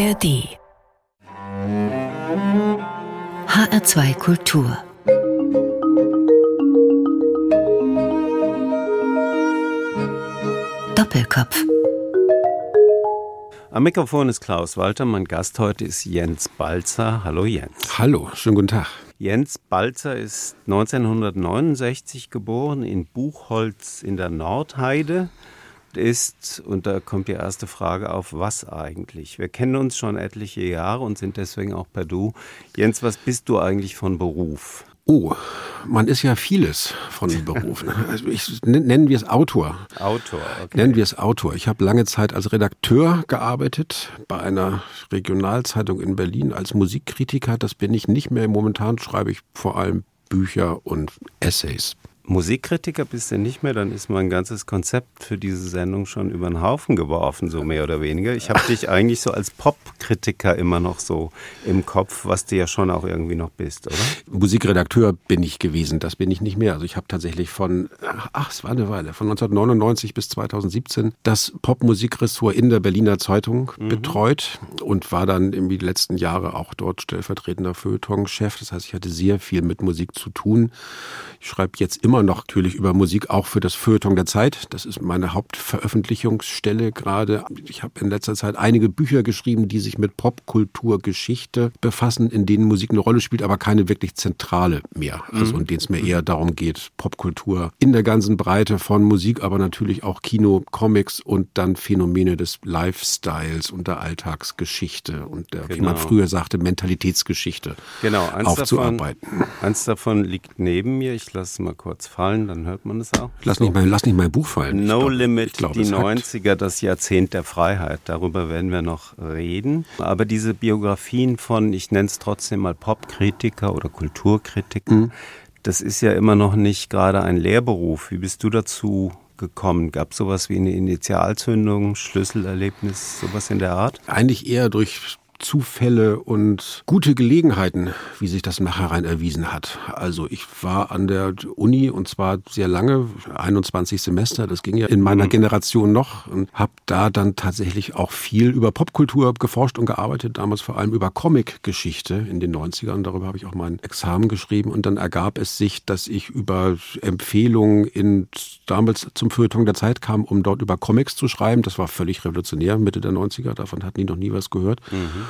ARD HR2 Kultur Doppelkopf Am Mikrofon ist Klaus Walter. Mein Gast heute ist Jens Balzer. Hallo Jens. Hallo, schönen guten Tag. Jens Balzer ist 1969 geboren in Buchholz in der Nordheide. Ist, und da kommt die erste Frage auf, was eigentlich? Wir kennen uns schon etliche Jahre und sind deswegen auch per Du. Jens, was bist du eigentlich von Beruf? Oh, man ist ja vieles von Beruf. Ne? Also ich, nennen wir es Autor. Autor, okay. Nennen wir es Autor. Ich habe lange Zeit als Redakteur gearbeitet bei einer Regionalzeitung in Berlin als Musikkritiker. Das bin ich nicht mehr. Momentan schreibe ich vor allem Bücher und Essays. Musikkritiker bist du nicht mehr, dann ist mein ganzes Konzept für diese Sendung schon über den Haufen geworfen, so mehr oder weniger. Ich habe dich eigentlich so als Popkritiker immer noch so im Kopf, was du ja schon auch irgendwie noch bist, oder? Musikredakteur bin ich gewesen, das bin ich nicht mehr. Also ich habe tatsächlich von, ach, es war eine Weile, von 1999 bis 2017 das Popmusikressort in der Berliner Zeitung mhm. betreut und war dann in die letzten Jahre auch dort stellvertretender Feuilleton-Chef. Das heißt, ich hatte sehr viel mit Musik zu tun. Ich schreibe jetzt immer noch natürlich über Musik auch für das Feuilleton der Zeit. Das ist meine Hauptveröffentlichungsstelle gerade. Ich habe in letzter Zeit einige Bücher geschrieben, die sich mit Popkulturgeschichte befassen, in denen Musik eine Rolle spielt, aber keine wirklich zentrale mehr. Also in denen es mir eher darum geht, Popkultur in der ganzen Breite von Musik, aber natürlich auch Kino, Comics und dann Phänomene des Lifestyles und der Alltagsgeschichte und der, genau. wie man genau. früher sagte, Mentalitätsgeschichte genau, eins aufzuarbeiten. Davon, eins davon liegt neben mir. Ich lasse es mal kurz fallen, dann hört man es auch. Lass nicht, mal, lass nicht mein Buch fallen. No glaub, Limit, glaub, die 90er, das Jahrzehnt der Freiheit. Darüber werden wir noch reden. Aber diese Biografien von, ich nenne es trotzdem mal Popkritiker oder Kulturkritiker, mhm. das ist ja immer noch nicht gerade ein Lehrberuf. Wie bist du dazu gekommen? Gab es sowas wie eine Initialzündung, Schlüsselerlebnis, sowas in der Art? Eigentlich eher durch Zufälle und gute Gelegenheiten, wie sich das nachher rein erwiesen hat. Also ich war an der Uni und zwar sehr lange, 21 Semester, das ging ja in meiner mhm. Generation noch und habe da dann tatsächlich auch viel über Popkultur geforscht und gearbeitet, damals vor allem über Comic-Geschichte in den 90ern. Darüber habe ich auch mein Examen geschrieben und dann ergab es sich, dass ich über Empfehlungen in damals zum Feuilleton der Zeit kam, um dort über Comics zu schreiben. Das war völlig revolutionär, Mitte der 90er, davon hat nie noch nie was gehört. Mhm.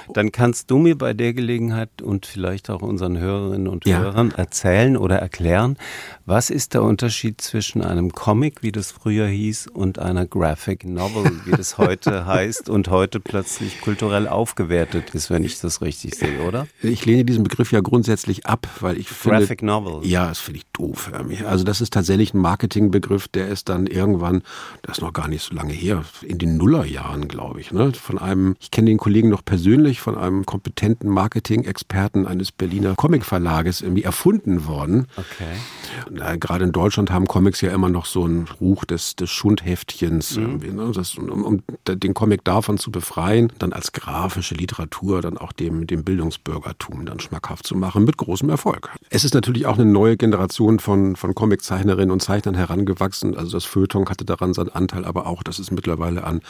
Dann kannst du mir bei der Gelegenheit und vielleicht auch unseren Hörerinnen und ja. Hörern erzählen oder erklären, was ist der Unterschied zwischen einem Comic, wie das früher hieß, und einer Graphic Novel, wie das heute heißt und heute plötzlich kulturell aufgewertet ist, wenn ich das richtig sehe, oder? Ich lehne diesen Begriff ja grundsätzlich ab, weil ich finde... Graphic Novel. Ja, das finde ich doof. Also das ist tatsächlich ein Marketingbegriff, der ist dann irgendwann, das ist noch gar nicht so lange her, in den Nullerjahren, glaube ich, ne? von einem, ich kenne den Kollegen noch persönlich von einem kompetenten Marketing-Experten eines Berliner Comicverlages irgendwie erfunden worden. Okay. gerade in Deutschland haben Comics ja immer noch so einen Ruch des, des Schundheftchens, mhm. ne? das, um, um, den Comic davon zu befreien, dann als grafische Literatur dann auch dem, dem Bildungsbürgertum dann schmackhaft zu machen, mit großem Erfolg. Es ist natürlich auch eine neue Generation von, von Comiczeichnerinnen und Zeichnern herangewachsen. Also das Feuilleton hatte daran seinen Anteil, aber auch, dass es mittlerweile an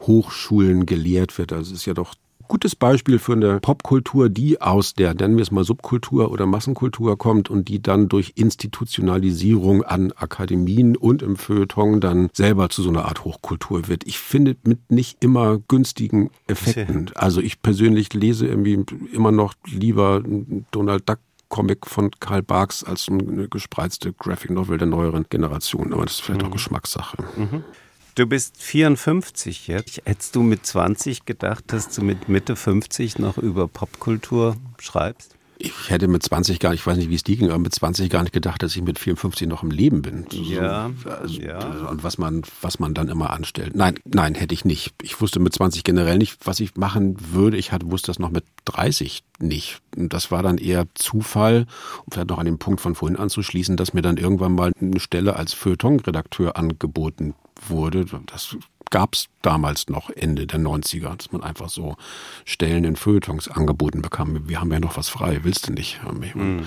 Hochschulen gelehrt wird. Also es ist ja doch gutes Beispiel für eine Popkultur, die aus der, nennen wir es mal Subkultur oder Massenkultur kommt und die dann durch Institutionalisierung an Akademien und im Feuilleton dann selber zu so einer Art Hochkultur wird. Ich finde mit nicht immer günstigen Effekten. Also ich persönlich lese irgendwie immer noch lieber Donald Duck Comic von Karl Barks als eine gespreizte Graphic Novel der neueren Generation. Aber das ist vielleicht mhm. auch Geschmackssache. Mhm. Du bist 54 jetzt. Hättest du mit 20 gedacht, dass du mit Mitte 50 noch über Popkultur schreibst? Ich hätte mit 20 gar nicht, ich weiß nicht, wie es dir ging, aber mit 20 gar nicht gedacht, dass ich mit 54 noch im Leben bin. Ja. So, also, ja. Und was man, was man dann immer anstellt. Nein, nein, hätte ich nicht. Ich wusste mit 20 generell nicht, was ich machen würde. Ich hatte, wusste das noch mit 30 nicht. Und das war dann eher Zufall, um vielleicht noch an den Punkt von vorhin anzuschließen, dass mir dann irgendwann mal eine Stelle als Feuilleton-Redakteur angeboten wurde. Das gab es damals noch Ende der 90er, dass man einfach so Stellen in Feuilletons angeboten bekam. Wir haben ja noch was frei, willst du nicht? Mhm.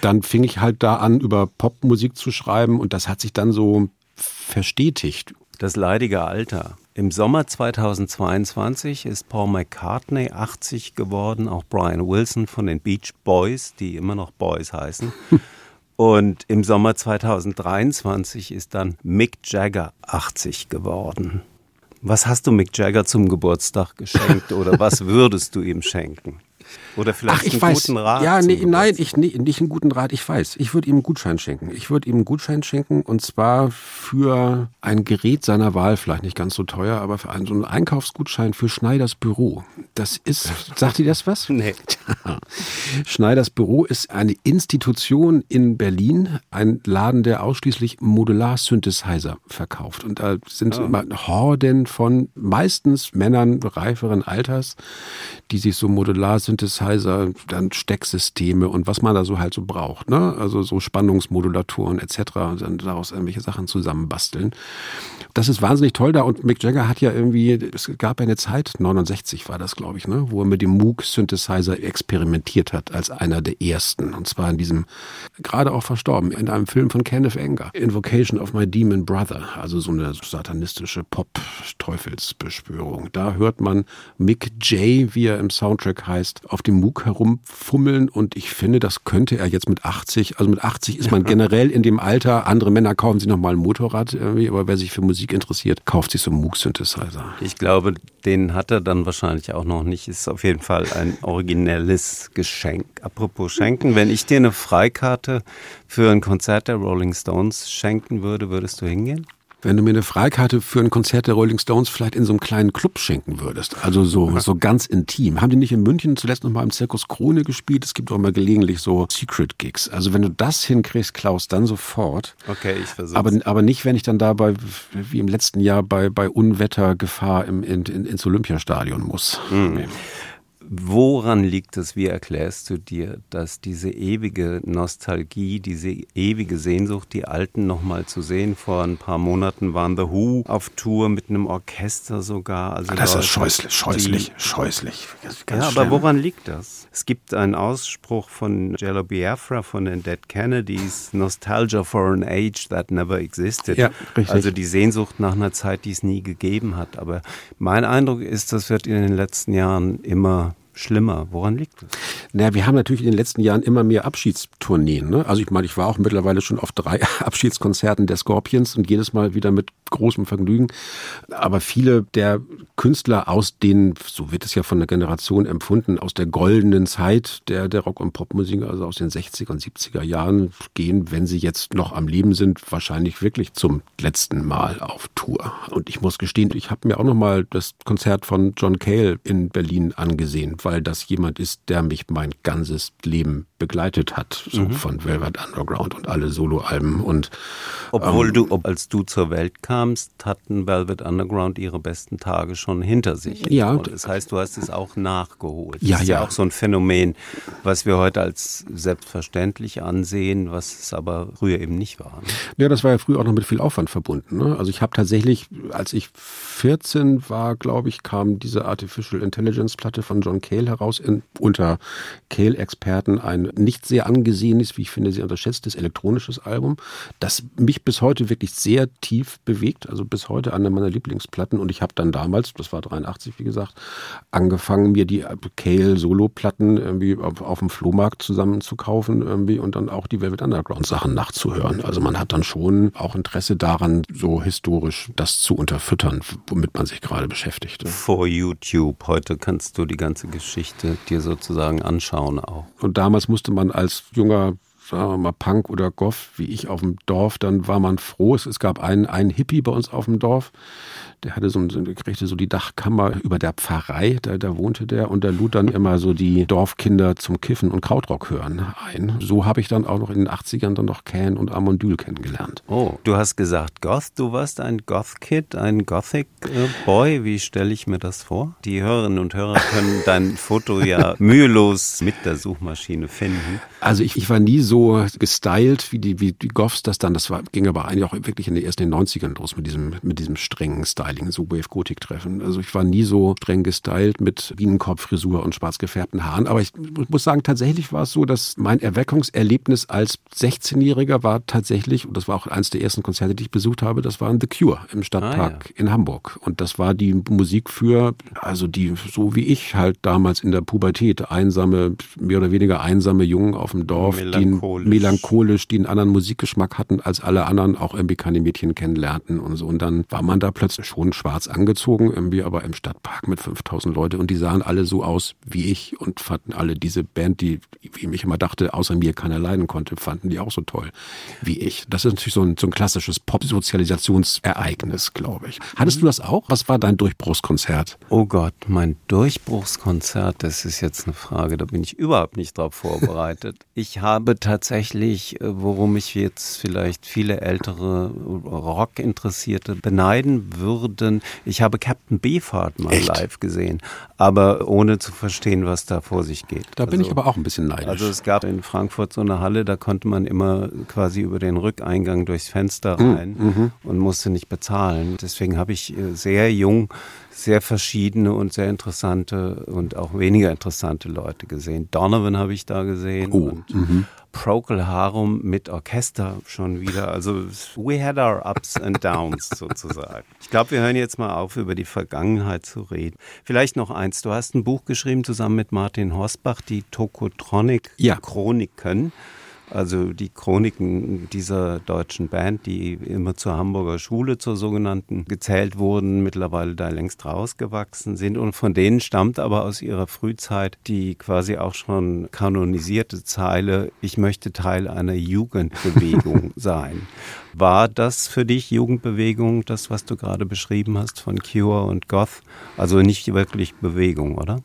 Dann fing ich halt da an, über Popmusik zu schreiben und das hat sich dann so verstetigt. Das leidige Alter. Im Sommer 2022 ist Paul McCartney 80 geworden, auch Brian Wilson von den Beach Boys, die immer noch Boys heißen. Und im Sommer 2023 ist dann Mick Jagger 80 geworden. Was hast du Mick Jagger zum Geburtstag geschenkt oder was würdest du ihm schenken? Oder vielleicht Ach, ich einen weiß. guten Rat. Ja, nee, nein, ich, nee, nicht einen guten Rat, ich weiß. Ich würde ihm einen Gutschein schenken. Ich würde ihm einen Gutschein schenken und zwar für ein Gerät seiner Wahl, vielleicht nicht ganz so teuer, aber für einen, so einen Einkaufsgutschein für Schneiders Büro. Das ist, sagt ihr das was? Nee. Schneiders Büro ist eine Institution in Berlin, ein Laden, der ausschließlich Modular-Synthesizer verkauft. Und da sind Ah. immer Horden von meistens Männern reiferen Alters, die sich so Modular-Synthesizer, dann Stecksysteme und was man da so halt so braucht, ne? Also so Spannungsmodulatoren etc. und dann daraus irgendwelche Sachen zusammenbasteln. Das ist wahnsinnig toll da und Mick Jagger hat ja irgendwie, es gab eine Zeit, 69 war das, glaube ich, ne, wo er mit dem Moog-Synthesizer experimentiert hat als einer der ersten. Und zwar in diesem, gerade auch verstorben, in einem Film von Kenneth Anger, Invocation of My Demon Brother, also so eine satanistische Pop-Teufelsbeschwörung. Da hört man Mick J., wie er im Soundtrack heißt, auf dem Moog herumfummeln und ich finde, das könnte er jetzt mit 80, also mit 80 ist man generell in dem Alter, andere Männer kaufen sich nochmal ein Motorrad irgendwie, aber wer sich für Musik interessiert, kauft sich so einen Moog-Synthesizer. Ich glaube, den hat er dann wahrscheinlich auch noch nicht. Ist auf jeden Fall ein originelles Geschenk. Apropos Schenken, wenn ich dir eine Freikarte für ein Konzert der Rolling Stones schenken würde, würdest du hingehen? Wenn du mir eine Freikarte für ein Konzert der Rolling Stones vielleicht in so einem kleinen Club schenken würdest, also so, so ganz intim. Haben die nicht in München zuletzt noch mal im Zirkus Krone gespielt? Es gibt auch mal gelegentlich so Secret Gigs. Also wenn du das hinkriegst, Klaus, dann sofort. Okay, ich versuche Aber, aber nicht, wenn ich dann dabei, wie im letzten Jahr, bei, bei Unwettergefahr im, in, in, ins Olympiastadion muss. Nee. Woran liegt es, wie erklärst du dir, dass diese ewige Nostalgie, diese ewige Sehnsucht, die Alten nochmal zu sehen? Vor ein paar Monaten waren The Who auf Tour mit einem Orchester sogar. Also Das ist scheußlich, scheußlich, scheußlich. Ja, aber schlimm. woran liegt das? Es gibt einen Ausspruch von Jello Biafra von den Dead Kennedys, Nostalgia for an age that never existed. Ja, richtig. Also die Sehnsucht nach einer Zeit, die es nie gegeben hat. Aber mein Eindruck ist, das wird in den letzten Jahren immer schlimmer. Woran liegt das? Naja, wir haben natürlich in den letzten Jahren immer mehr Abschiedstourneen. Ne? Also ich meine, ich war auch mittlerweile schon auf drei Abschiedskonzerten der Scorpions und jedes Mal wieder mit großem Vergnügen. Aber viele der Künstler aus den, so wird es ja von der Generation empfunden, aus der goldenen Zeit der, der Rock- und Popmusik, also aus den 60er und 70er Jahren, gehen, wenn sie jetzt noch am Leben sind, wahrscheinlich wirklich zum letzten Mal auf Tour. Und ich muss gestehen, ich habe mir auch noch mal das Konzert von John Cale in Berlin angesehen, weil das jemand ist, der mich mein ganzes Leben begleitet hat, so von Velvet Underground und alle Soloalben und Obwohl Ähm. du, ob, als du zur Welt kamst, hatten Velvet Underground ihre besten Tage schon hinter sich. Ja. Und das heißt, du hast es auch nachgeholt. Ja, das ist ja. auch so ein Phänomen, was wir heute als selbstverständlich ansehen, was es aber früher eben nicht war. ne? Ja, das war ja früher auch noch mit viel Aufwand verbunden. Ne? Also ich habe tatsächlich, als ich 14 war, glaube ich, kam diese Artificial Intelligence Platte von John Cale heraus in, unter Cale-Experten ein nicht sehr angesehenes, wie ich finde, sehr unterschätztes elektronisches Album, das mich bis heute wirklich sehr tief bewegt, also bis heute eine meiner Lieblingsplatten. Und ich habe dann damals, das war 83, wie gesagt, angefangen, mir die Cale-Solo-Platten irgendwie auf, auf dem Flohmarkt zusammen zu kaufen irgendwie und dann auch die Velvet Underground-Sachen nachzuhören. Also man hat dann schon auch Interesse daran, so historisch das zu unterfüttern, womit man sich gerade beschäftigt. Vor YouTube. Heute kannst du die ganze Geschichte dir sozusagen anschauen auch. Und damals musste man als junger sagen wir mal Punk oder Goth, wie ich auf dem Dorf, dann war man froh. Es, gab einen, einen Hippie bei uns auf dem Dorf, der hatte so, der kriegte so die Dachkammer über der Pfarrei, da, da wohnte der und der lud dann immer so die Dorfkinder zum Kiffen und Krautrock hören ein. So habe ich dann auch noch in den 80ern dann noch Can und Amondyl kennengelernt. Oh, du hast gesagt Goth, du warst ein Goth-Kid, ein Gothic-Boy. Wie stelle ich mir das vor? Die Hörerinnen und Hörer können dein Foto ja mühelos mit der Suchmaschine finden. Also ich, ich war nie so so gestylt, wie die, wie die Goffs das dann, das war, ging aber eigentlich auch wirklich in den ersten 90ern los mit diesem, mit diesem strengen Styling, so Wave-Gotik-Treffen. Also ich war nie so streng gestylt mit Bienenkopffrisur und schwarz gefärbten Haaren, aber ich muss sagen, tatsächlich war es so, dass mein Erweckungserlebnis als 16-Jähriger war tatsächlich, und das war auch eines der ersten Konzerte, die ich besucht habe, das waren The Cure im Stadtpark ah, ja. in Hamburg. Und das war die Musik für, also die, so wie ich halt damals in der Pubertät, einsame, mehr oder weniger einsame Jungen auf dem Dorf, die melancholisch, die einen anderen Musikgeschmack hatten, als alle anderen auch irgendwie keine Mädchen kennenlernten und so. Und dann war man da plötzlich schon schwarz angezogen, irgendwie aber im Stadtpark mit 5000 Leute und die sahen alle so aus wie ich und fanden alle diese Band, die, wie ich immer dachte, außer mir keiner leiden konnte, fanden die auch so toll wie ich. Das ist natürlich so ein, so ein klassisches Pop-Sozialisationsereignis, glaube ich. Hattest du das auch? Was war dein Durchbruchskonzert? Oh Gott, mein Durchbruchskonzert, das ist jetzt eine Frage, da bin ich überhaupt nicht drauf vorbereitet. ich habe tatsächlich, äh, worum ich jetzt vielleicht viele ältere Rock-Interessierte beneiden würden, ich habe Captain Beefheart mal Echt? live gesehen, aber ohne zu verstehen, was da vor sich geht. Da bin also, ich aber auch ein bisschen neidisch. Also es gab in Frankfurt so eine Halle, da konnte man immer quasi über den Rückeingang durchs Fenster hm, rein mhm. und musste nicht bezahlen. Deswegen habe ich äh, sehr jung sehr verschiedene und sehr interessante und auch weniger interessante Leute gesehen. Donovan habe ich da gesehen oh, und mhm. Procol Harum mit Orchester schon wieder. Also we had our ups and downs sozusagen. Ich glaube, wir hören jetzt mal auf, über die Vergangenheit zu reden. Vielleicht noch eins. Du hast ein Buch geschrieben zusammen mit Martin Horsbach, die Tokotronic Chroniken. Ja also die Chroniken dieser deutschen Band, die immer zur Hamburger Schule, zur sogenannten, gezählt wurden, mittlerweile da längst rausgewachsen sind. Und von denen stammt aber aus ihrer Frühzeit die quasi auch schon kanonisierte Zeile, ich möchte Teil einer Jugendbewegung sein. War das für dich Jugendbewegung, das, was du gerade beschrieben hast von Cure und Goth? Also nicht wirklich Bewegung, oder?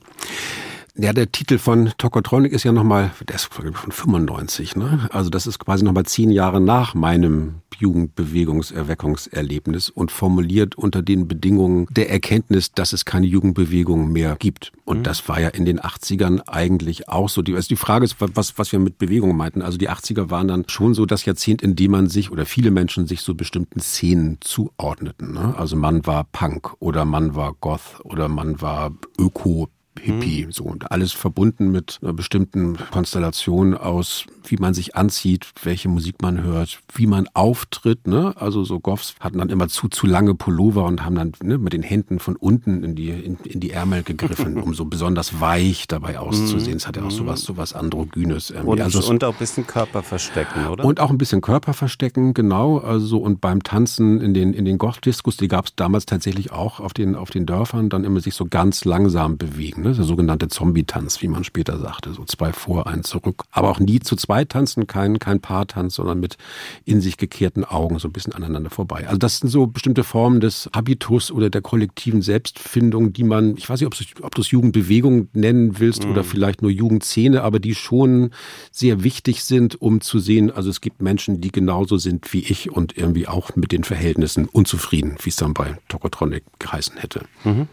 Ja, der Titel von Tokotronic ist ja nochmal, der ist von 95, ne? Also das ist quasi nochmal zehn Jahre nach meinem Jugendbewegungserweckungserlebnis und formuliert unter den Bedingungen der Erkenntnis, dass es keine Jugendbewegung mehr gibt. Und mhm. das war ja in den 80ern eigentlich auch so. Die, also die Frage ist, was, was wir mit Bewegung meinten. Also die 80er waren dann schon so das Jahrzehnt, in dem man sich oder viele Menschen sich so bestimmten Szenen zuordneten. Ne? Also man war Punk oder man war Goth oder man war Öko Hippie, mhm. so und alles verbunden mit einer bestimmten Konstellation aus, wie man sich anzieht, welche Musik man hört, wie man auftritt. Ne? Also so Goffs hatten dann immer zu zu lange Pullover und haben dann ne, mit den Händen von unten in die in, in die Ärmel gegriffen, um so besonders weich dabei auszusehen. Es hat ja auch sowas sowas androgynes. Irgendwie. Und, also, und auch ein bisschen Körper verstecken, oder? Und auch ein bisschen Körper verstecken, genau. Also und beim Tanzen in den in den Goth-Diskus, die gab es damals tatsächlich auch auf den auf den Dörfern, dann immer sich so ganz langsam bewegen. Ne? ne? der sogenannte Zombie-Tanz, wie man später sagte, so zwei vor, ein zurück. Aber auch nie zu zweit tanzen, kein, kein Paartanz, sondern mit in sich gekehrten Augen so ein bisschen aneinander vorbei. Also das sind so bestimmte Formen des Habitus oder der kollektiven Selbstfindung, die man, ich weiß nicht, ob du es Jugendbewegung nennen willst mhm. oder vielleicht nur Jugendszene, aber die schon sehr wichtig sind, um zu sehen, also es gibt Menschen, die genauso sind wie ich und irgendwie auch mit den Verhältnissen unzufrieden, wie es dann bei Tokotronic geheißen hätte. Mhm.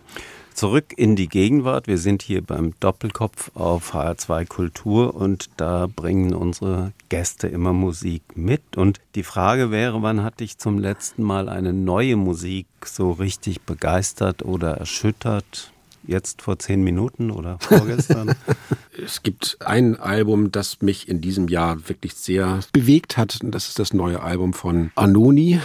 Zurück in die Gegenwart. Wir sind hier beim Doppelkopf auf HR2 Kultur und da bringen unsere Gäste immer Musik mit. Und die Frage wäre, wann hat dich zum letzten Mal eine neue Musik so richtig begeistert oder erschüttert? Jetzt vor zehn Minuten oder vorgestern? es gibt ein Album, das mich in diesem Jahr wirklich sehr bewegt hat. Das ist das neue Album von Anoni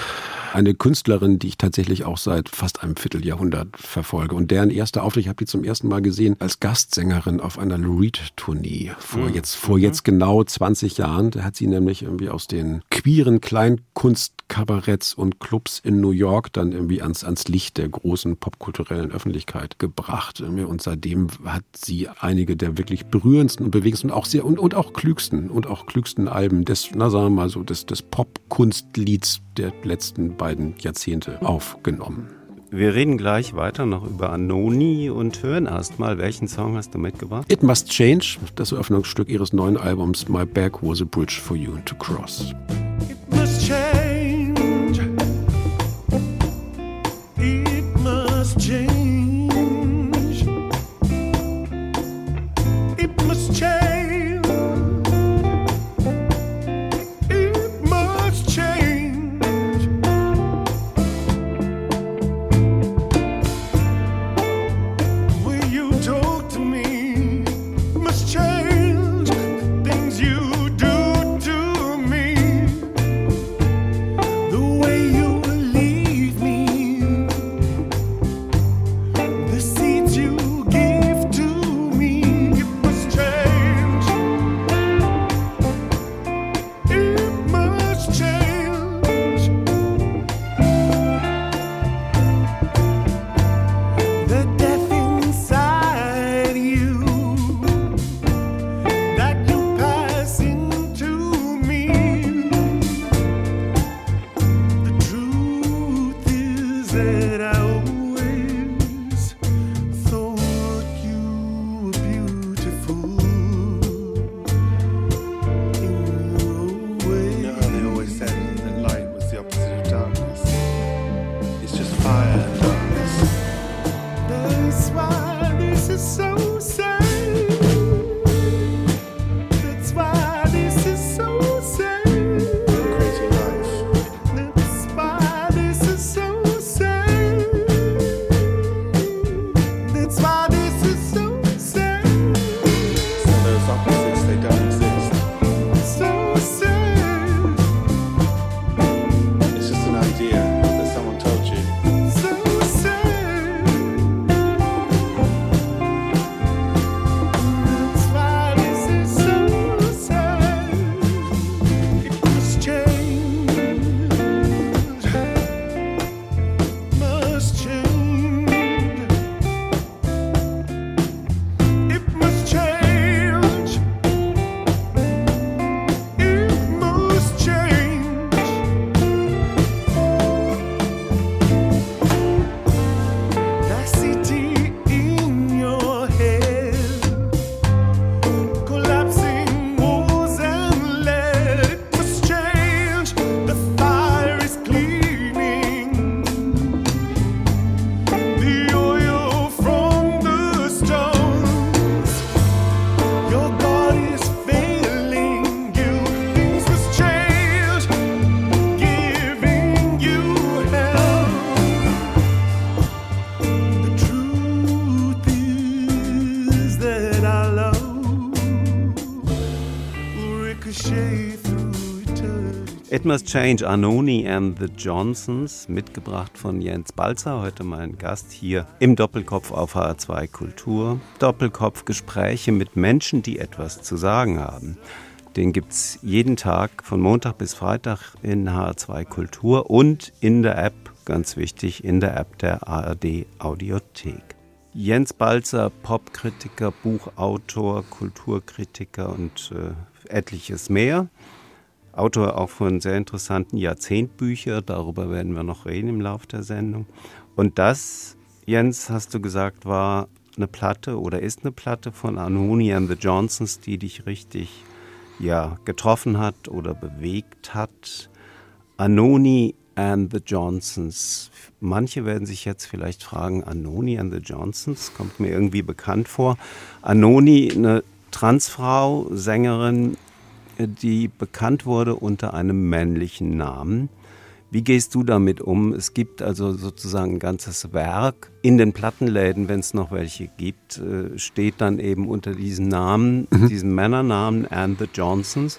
eine Künstlerin, die ich tatsächlich auch seit fast einem Vierteljahrhundert verfolge. Und deren erster Auftritt, ich habe die zum ersten Mal gesehen als Gastsängerin auf einer Lou Reed-Tournee vor mhm. jetzt vor jetzt genau 20 Jahren. Da hat sie nämlich irgendwie aus den queeren Kleinkunstkabaretts und Clubs in New York dann irgendwie ans, ans Licht der großen popkulturellen Öffentlichkeit gebracht. Und seitdem hat sie einige der wirklich berührendsten und bewegendsten und auch sehr und, und auch klügsten und auch klügsten Alben des, na sagen wir mal so, des, des Popkunstlieds der letzten beiden Jahrzehnte aufgenommen. Wir reden gleich weiter noch über Anoni und hören erstmal, welchen Song hast du mitgebracht? It Must Change, das Eröffnungsstück ihres neuen Albums My Back Was a Bridge for You to Cross. It must change. It must change. It must change. It Must Change, Anoni and the Johnsons, mitgebracht von Jens Balzer, heute mein Gast hier im Doppelkopf auf HR2 Kultur. Doppelkopf Gespräche mit Menschen, die etwas zu sagen haben. Den gibt es jeden Tag von Montag bis Freitag in HR2 Kultur und in der App, ganz wichtig, in der App der ARD Audiothek. Jens Balzer, Popkritiker, Buchautor, Kulturkritiker und äh, etliches mehr. Autor auch von sehr interessanten Jahrzehntbüchern, darüber werden wir noch reden im Laufe der Sendung. Und das, Jens, hast du gesagt, war eine Platte oder ist eine Platte von Anoni and the Johnsons, die dich richtig ja, getroffen hat oder bewegt hat. Anoni and the Johnsons. Manche werden sich jetzt vielleicht fragen, Anoni and the Johnsons, kommt mir irgendwie bekannt vor. Anoni, eine Transfrau, Sängerin, die bekannt wurde unter einem männlichen Namen. Wie gehst du damit um? Es gibt also sozusagen ein ganzes Werk. In den Plattenläden, wenn es noch welche gibt, äh, steht dann eben unter diesem Namen, mhm. diesem Männernamen and the Johnsons.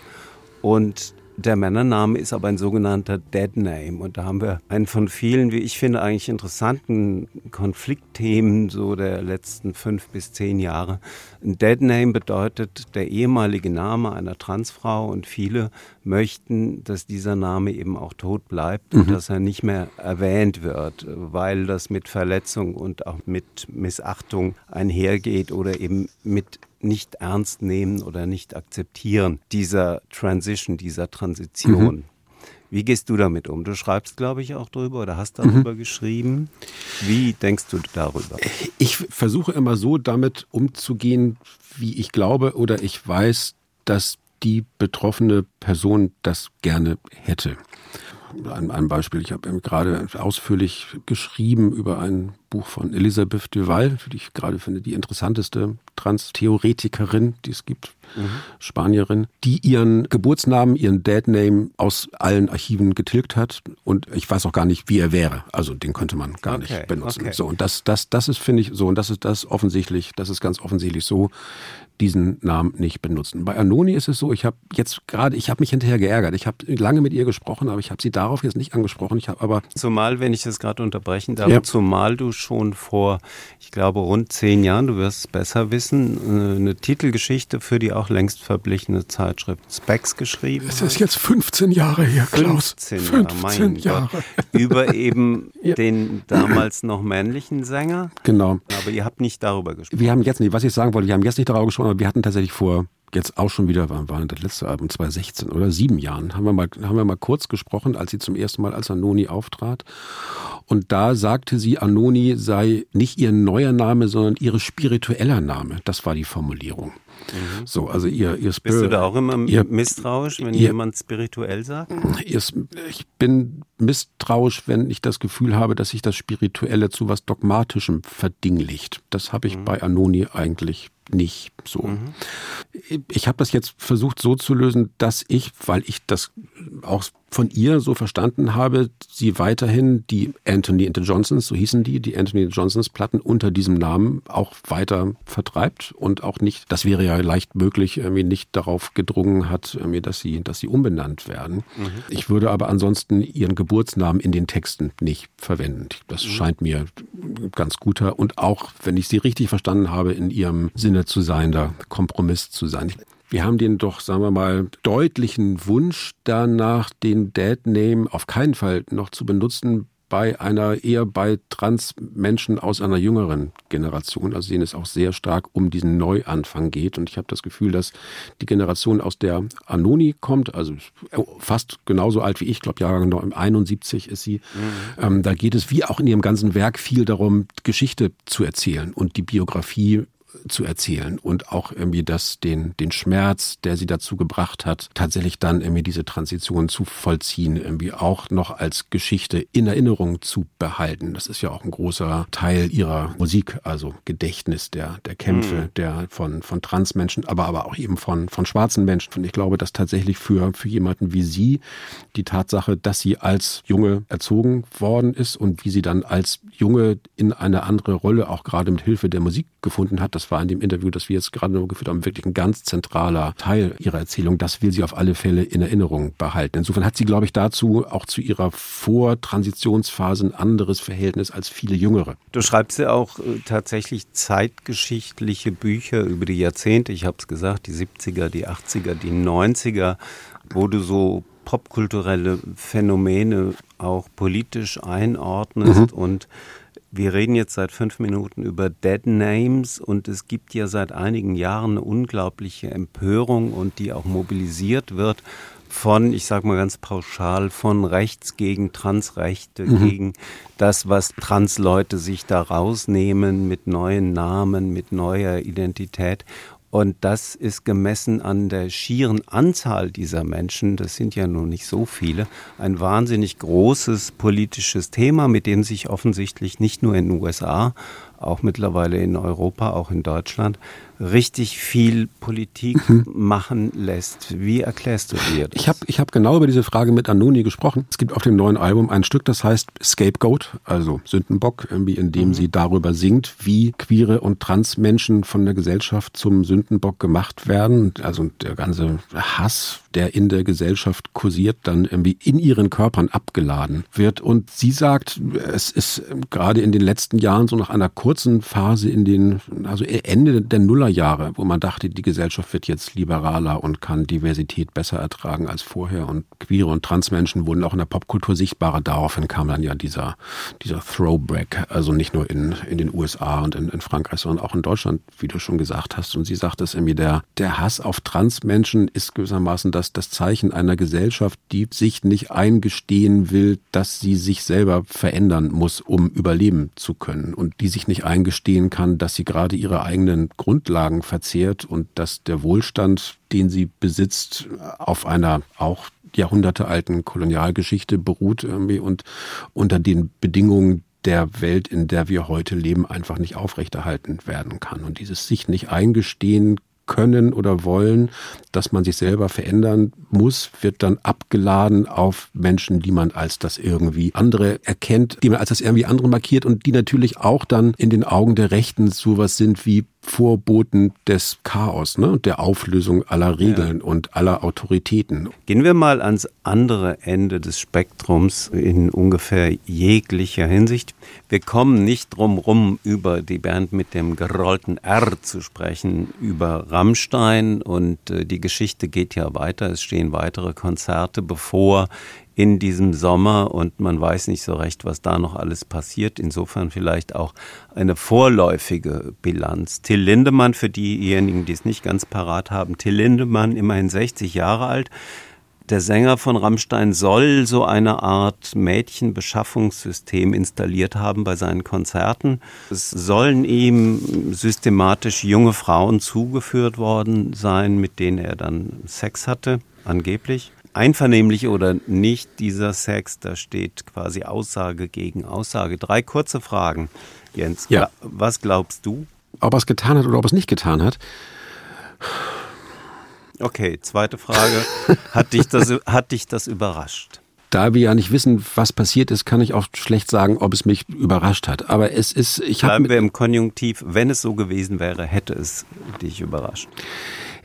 Und der Männername ist aber ein sogenannter Dead Name. Und da haben wir einen von vielen, wie ich finde, eigentlich interessanten Konfliktthemen so der letzten fünf bis zehn Jahre. Ein Dead Name bedeutet der ehemalige Name einer Transfrau und viele möchten, dass dieser Name eben auch tot bleibt mhm. und dass er nicht mehr erwähnt wird, weil das mit Verletzung und auch mit Missachtung einhergeht oder eben mit nicht ernst nehmen oder nicht akzeptieren dieser Transition, dieser Transition. Mhm. Wie gehst du damit um? Du schreibst, glaube ich, auch darüber oder hast darüber mhm. geschrieben. Wie denkst du darüber? Ich versuche immer so damit umzugehen, wie ich glaube oder ich weiß, dass die betroffene Person das gerne hätte. Ein, ein Beispiel, ich habe gerade ausführlich geschrieben über ein Buch von Elisabeth Duval, die ich gerade finde, die interessanteste Trans-Theoretikerin, die es gibt, mhm. Spanierin, die ihren Geburtsnamen, ihren Deadname aus allen Archiven getilgt hat und ich weiß auch gar nicht, wie er wäre. Also den könnte man gar okay, nicht benutzen. Okay. So und das, das, das ist finde ich so und das ist das offensichtlich, das ist ganz offensichtlich so, diesen Namen nicht benutzen. Bei Anoni ist es so, ich habe jetzt gerade, ich habe mich hinterher geärgert. Ich habe lange mit ihr gesprochen, aber ich habe sie darauf jetzt nicht angesprochen. Ich habe aber zumal, wenn ich das gerade unterbrechen darf, ja. zumal du schon vor, ich glaube rund zehn Jahren, du wirst es besser wissen, äh, eine Titelgeschichte für die auch längst verblichene Zeitschrift Specs geschrieben. Es ist jetzt 15 Jahre her, Klaus. 15, 15 Jahre. Jahre. Über eben ja. den damals noch männlichen Sänger. Genau. Aber ihr habt nicht darüber gesprochen. Wir haben jetzt nicht, was ich sagen wollte, wir haben jetzt nicht darüber gesprochen, aber wir hatten tatsächlich vor jetzt auch schon wieder, wann war das letzte Album, 2016 oder sieben Jahren, haben wir mal, haben wir mal kurz gesprochen, als sie zum ersten Mal als Anoni auftrat. Und da sagte sie, Anoni sei nicht ihr neuer Name, sondern ihr spiritueller Name. Das war die Formulierung. Mhm. So, also ihr, ihr Bist du da auch immer ihr, misstrauisch, wenn ihr, jemand spirituell sagt? Ihr, ich bin misstrauisch, wenn ich das Gefühl habe, dass sich das Spirituelle zu was Dogmatischem verdinglicht. Das habe ich mhm. bei Anoni eigentlich nicht so. Mhm. Ich habe das jetzt versucht so zu lösen, dass ich, weil ich das auch von ihr so verstanden habe, sie weiterhin die Anthony and the Johnsons, so hießen die, die Anthony and the Johnsons Platten unter diesem Namen auch weiter vertreibt und auch nicht, das wäre ja leicht möglich, irgendwie nicht darauf gedrungen hat, irgendwie, dass sie, dass sie umbenannt werden. Mhm. Ich würde aber ansonsten ihren Geburtsnamen in den Texten nicht verwenden. Das mhm. scheint mir ganz guter und auch, wenn ich sie richtig verstanden habe, in ihrem Sinne zu sein, da Kompromiss zu sein. Wir haben den doch, sagen wir mal, deutlichen Wunsch danach, den Dead Name auf keinen Fall noch zu benutzen bei einer eher bei Transmenschen aus einer jüngeren Generation, also denen es auch sehr stark um diesen Neuanfang geht. Und ich habe das Gefühl, dass die Generation aus der Anoni kommt, also fast genauso alt wie ich, glaube Jahrgang 71 ist sie. Mhm. Ähm, da geht es wie auch in ihrem ganzen Werk viel darum, Geschichte zu erzählen und die Biografie zu erzählen und auch irgendwie das, den, den Schmerz, der sie dazu gebracht hat, tatsächlich dann irgendwie diese Transition zu vollziehen, irgendwie auch noch als Geschichte in Erinnerung zu behalten. Das ist ja auch ein großer Teil ihrer Musik, also Gedächtnis der, der Kämpfe, mhm. der von, von Transmenschen, aber, aber auch eben von, von schwarzen Menschen. Und ich glaube, dass tatsächlich für, für jemanden wie sie die Tatsache, dass sie als Junge erzogen worden ist und wie sie dann als Junge in eine andere Rolle auch gerade mit Hilfe der Musik gefunden hat, das war in dem Interview, das wir jetzt gerade noch geführt haben, wirklich ein ganz zentraler Teil ihrer Erzählung. Das will sie auf alle Fälle in Erinnerung behalten. Insofern hat sie, glaube ich, dazu auch zu ihrer Vortransitionsphase ein anderes Verhältnis als viele Jüngere. Du schreibst ja auch äh, tatsächlich zeitgeschichtliche Bücher über die Jahrzehnte. Ich habe es gesagt, die 70er, die 80er, die 90er, wo du so popkulturelle Phänomene auch politisch einordnest. Mhm. Und wir reden jetzt seit fünf Minuten über Dead Names und es gibt ja seit einigen Jahren eine unglaubliche Empörung und die auch mobilisiert wird von, ich sage mal ganz pauschal, von rechts gegen Transrechte, mhm. gegen das, was Transleute sich da rausnehmen mit neuen Namen, mit neuer Identität. Und das ist gemessen an der schieren Anzahl dieser Menschen, das sind ja nun nicht so viele, ein wahnsinnig großes politisches Thema, mit dem sich offensichtlich nicht nur in den USA, auch mittlerweile in Europa, auch in Deutschland, richtig viel Politik mhm. machen lässt. Wie erklärst du dir das? Ich habe ich hab genau über diese Frage mit Anoni gesprochen. Es gibt auf dem neuen Album ein Stück, das heißt Scapegoat, also Sündenbock, irgendwie in dem mhm. sie darüber singt, wie queere und trans Menschen von der Gesellschaft zum Sündenbock gemacht werden. Also der ganze Hass, der in der Gesellschaft kursiert, dann irgendwie in ihren Körpern abgeladen wird. Und sie sagt, es ist gerade in den letzten Jahren so nach einer kurzen Phase in den, also Ende der Nuller Nullerjahre, wo man dachte, die Gesellschaft wird jetzt liberaler und kann Diversität besser ertragen als vorher und queere und Transmenschen wurden auch in der Popkultur sichtbarer. Daraufhin kam dann ja dieser, dieser Throwback, also nicht nur in, in den USA und in, in Frankreich, sondern auch in Deutschland, wie du schon gesagt hast. Und sie sagt es irgendwie, der, der Hass auf Transmenschen ist gewissermaßen das, das Zeichen einer Gesellschaft, die sich nicht eingestehen will, dass sie sich selber verändern muss, um überleben zu können und die sich nicht eingestehen kann, dass sie gerade ihre eigenen Grundlagen Grundlagen verzehrt und dass der Wohlstand, den sie besitzt, auf einer auch jahrhundertealten Kolonialgeschichte beruht irgendwie und unter den Bedingungen der Welt, in der wir heute leben, einfach nicht aufrechterhalten werden kann. Und dieses sich nicht eingestehen können oder wollen, dass man sich selber verändern muss, wird dann abgeladen auf Menschen, die man als das irgendwie andere erkennt, die man als das irgendwie andere markiert und die natürlich auch dann in den Augen der Rechten sowas sind wie Vorboten des Chaos ne, und der Auflösung aller Regeln ja. und aller Autoritäten. Gehen wir mal ans andere Ende des Spektrums in ungefähr jeglicher Hinsicht. Wir kommen nicht drum rum, über die Band mit dem gerollten R zu sprechen, über Rammstein und äh, die Geschichte geht ja weiter. Es stehen weitere Konzerte bevor in diesem Sommer und man weiß nicht so recht, was da noch alles passiert. Insofern vielleicht auch eine vorläufige Bilanz. Till Lindemann, für diejenigen, die es nicht ganz parat haben, Till Lindemann, immerhin 60 Jahre alt. Der Sänger von Rammstein soll so eine Art Mädchenbeschaffungssystem installiert haben bei seinen Konzerten. Es sollen ihm systematisch junge Frauen zugeführt worden sein, mit denen er dann Sex hatte, angeblich einvernehmlich oder nicht dieser Sex, da steht quasi Aussage gegen Aussage. Drei kurze Fragen, Jens. Ja. Was glaubst du? Ob er es getan hat oder ob er es nicht getan hat? Okay, zweite Frage. Hat dich das, hat dich das überrascht? Da wir ja nicht wissen, was passiert ist, kann ich auch schlecht sagen, ob es mich überrascht hat. Aber es ist, ich habe. Bleiben wir im Konjunktiv. Wenn es so gewesen wäre, hätte es dich überrascht.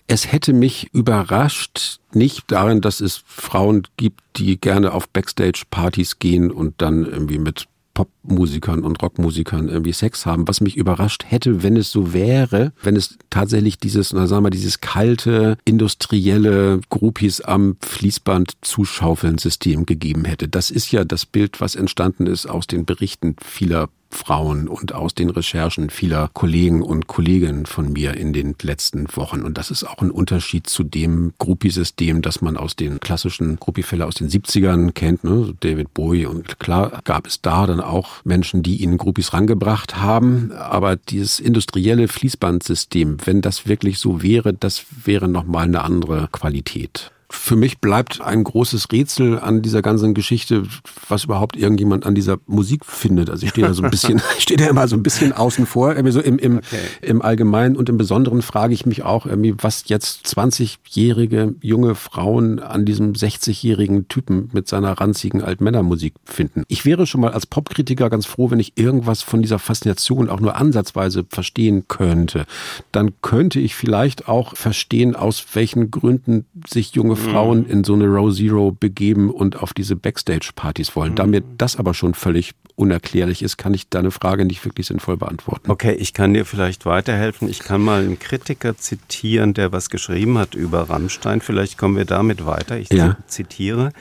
Es hätte mich überrascht, nicht darin, dass es Frauen gibt, die gerne auf Backstage-Partys gehen und dann irgendwie mit Popmusikern und Rockmusikern irgendwie Sex haben, was mich überrascht hätte, wenn es so wäre, wenn es tatsächlich dieses, na sagen wir, dieses kalte, industrielle Groupies am Fließband zuschaufeln System gegeben hätte. Das ist ja das Bild, was entstanden ist aus den Berichten vieler Frauen und aus den Recherchen vieler Kollegen und Kolleginnen von mir in den letzten Wochen. Und das ist auch ein Unterschied zu dem Groupie-System, das man aus den klassischen Groupie-Fällen aus den 70ern kennt, ne? David Bowie. Und klar gab es da dann auch Menschen, die ihnen Groupies rangebracht haben. Aber dieses industrielle Fließbandsystem, wenn das wirklich so wäre, das wäre nochmal eine andere Qualität. Für mich bleibt ein großes Rätsel an dieser ganzen Geschichte, was überhaupt irgendjemand an dieser Musik findet. Also ich stehe da so ein bisschen, stehe da immer so ein bisschen außen vor. So im, im, okay. im Allgemeinen und im Besonderen frage ich mich auch, was jetzt 20-jährige junge Frauen an diesem 60-jährigen Typen mit seiner ranzigen Altmännermusik finden. Ich wäre schon mal als Popkritiker ganz froh, wenn ich irgendwas von dieser Faszination auch nur ansatzweise verstehen könnte. Dann könnte ich vielleicht auch verstehen, aus welchen Gründen sich junge. Frauen in so eine Row Zero begeben und auf diese Backstage-Partys wollen. Da mir das aber schon völlig unerklärlich ist, kann ich deine Frage nicht wirklich sinnvoll beantworten. Okay, ich kann dir vielleicht weiterhelfen. Ich kann mal einen Kritiker zitieren, der was geschrieben hat über Rammstein. Vielleicht kommen wir damit weiter. Ich ja. zitiere.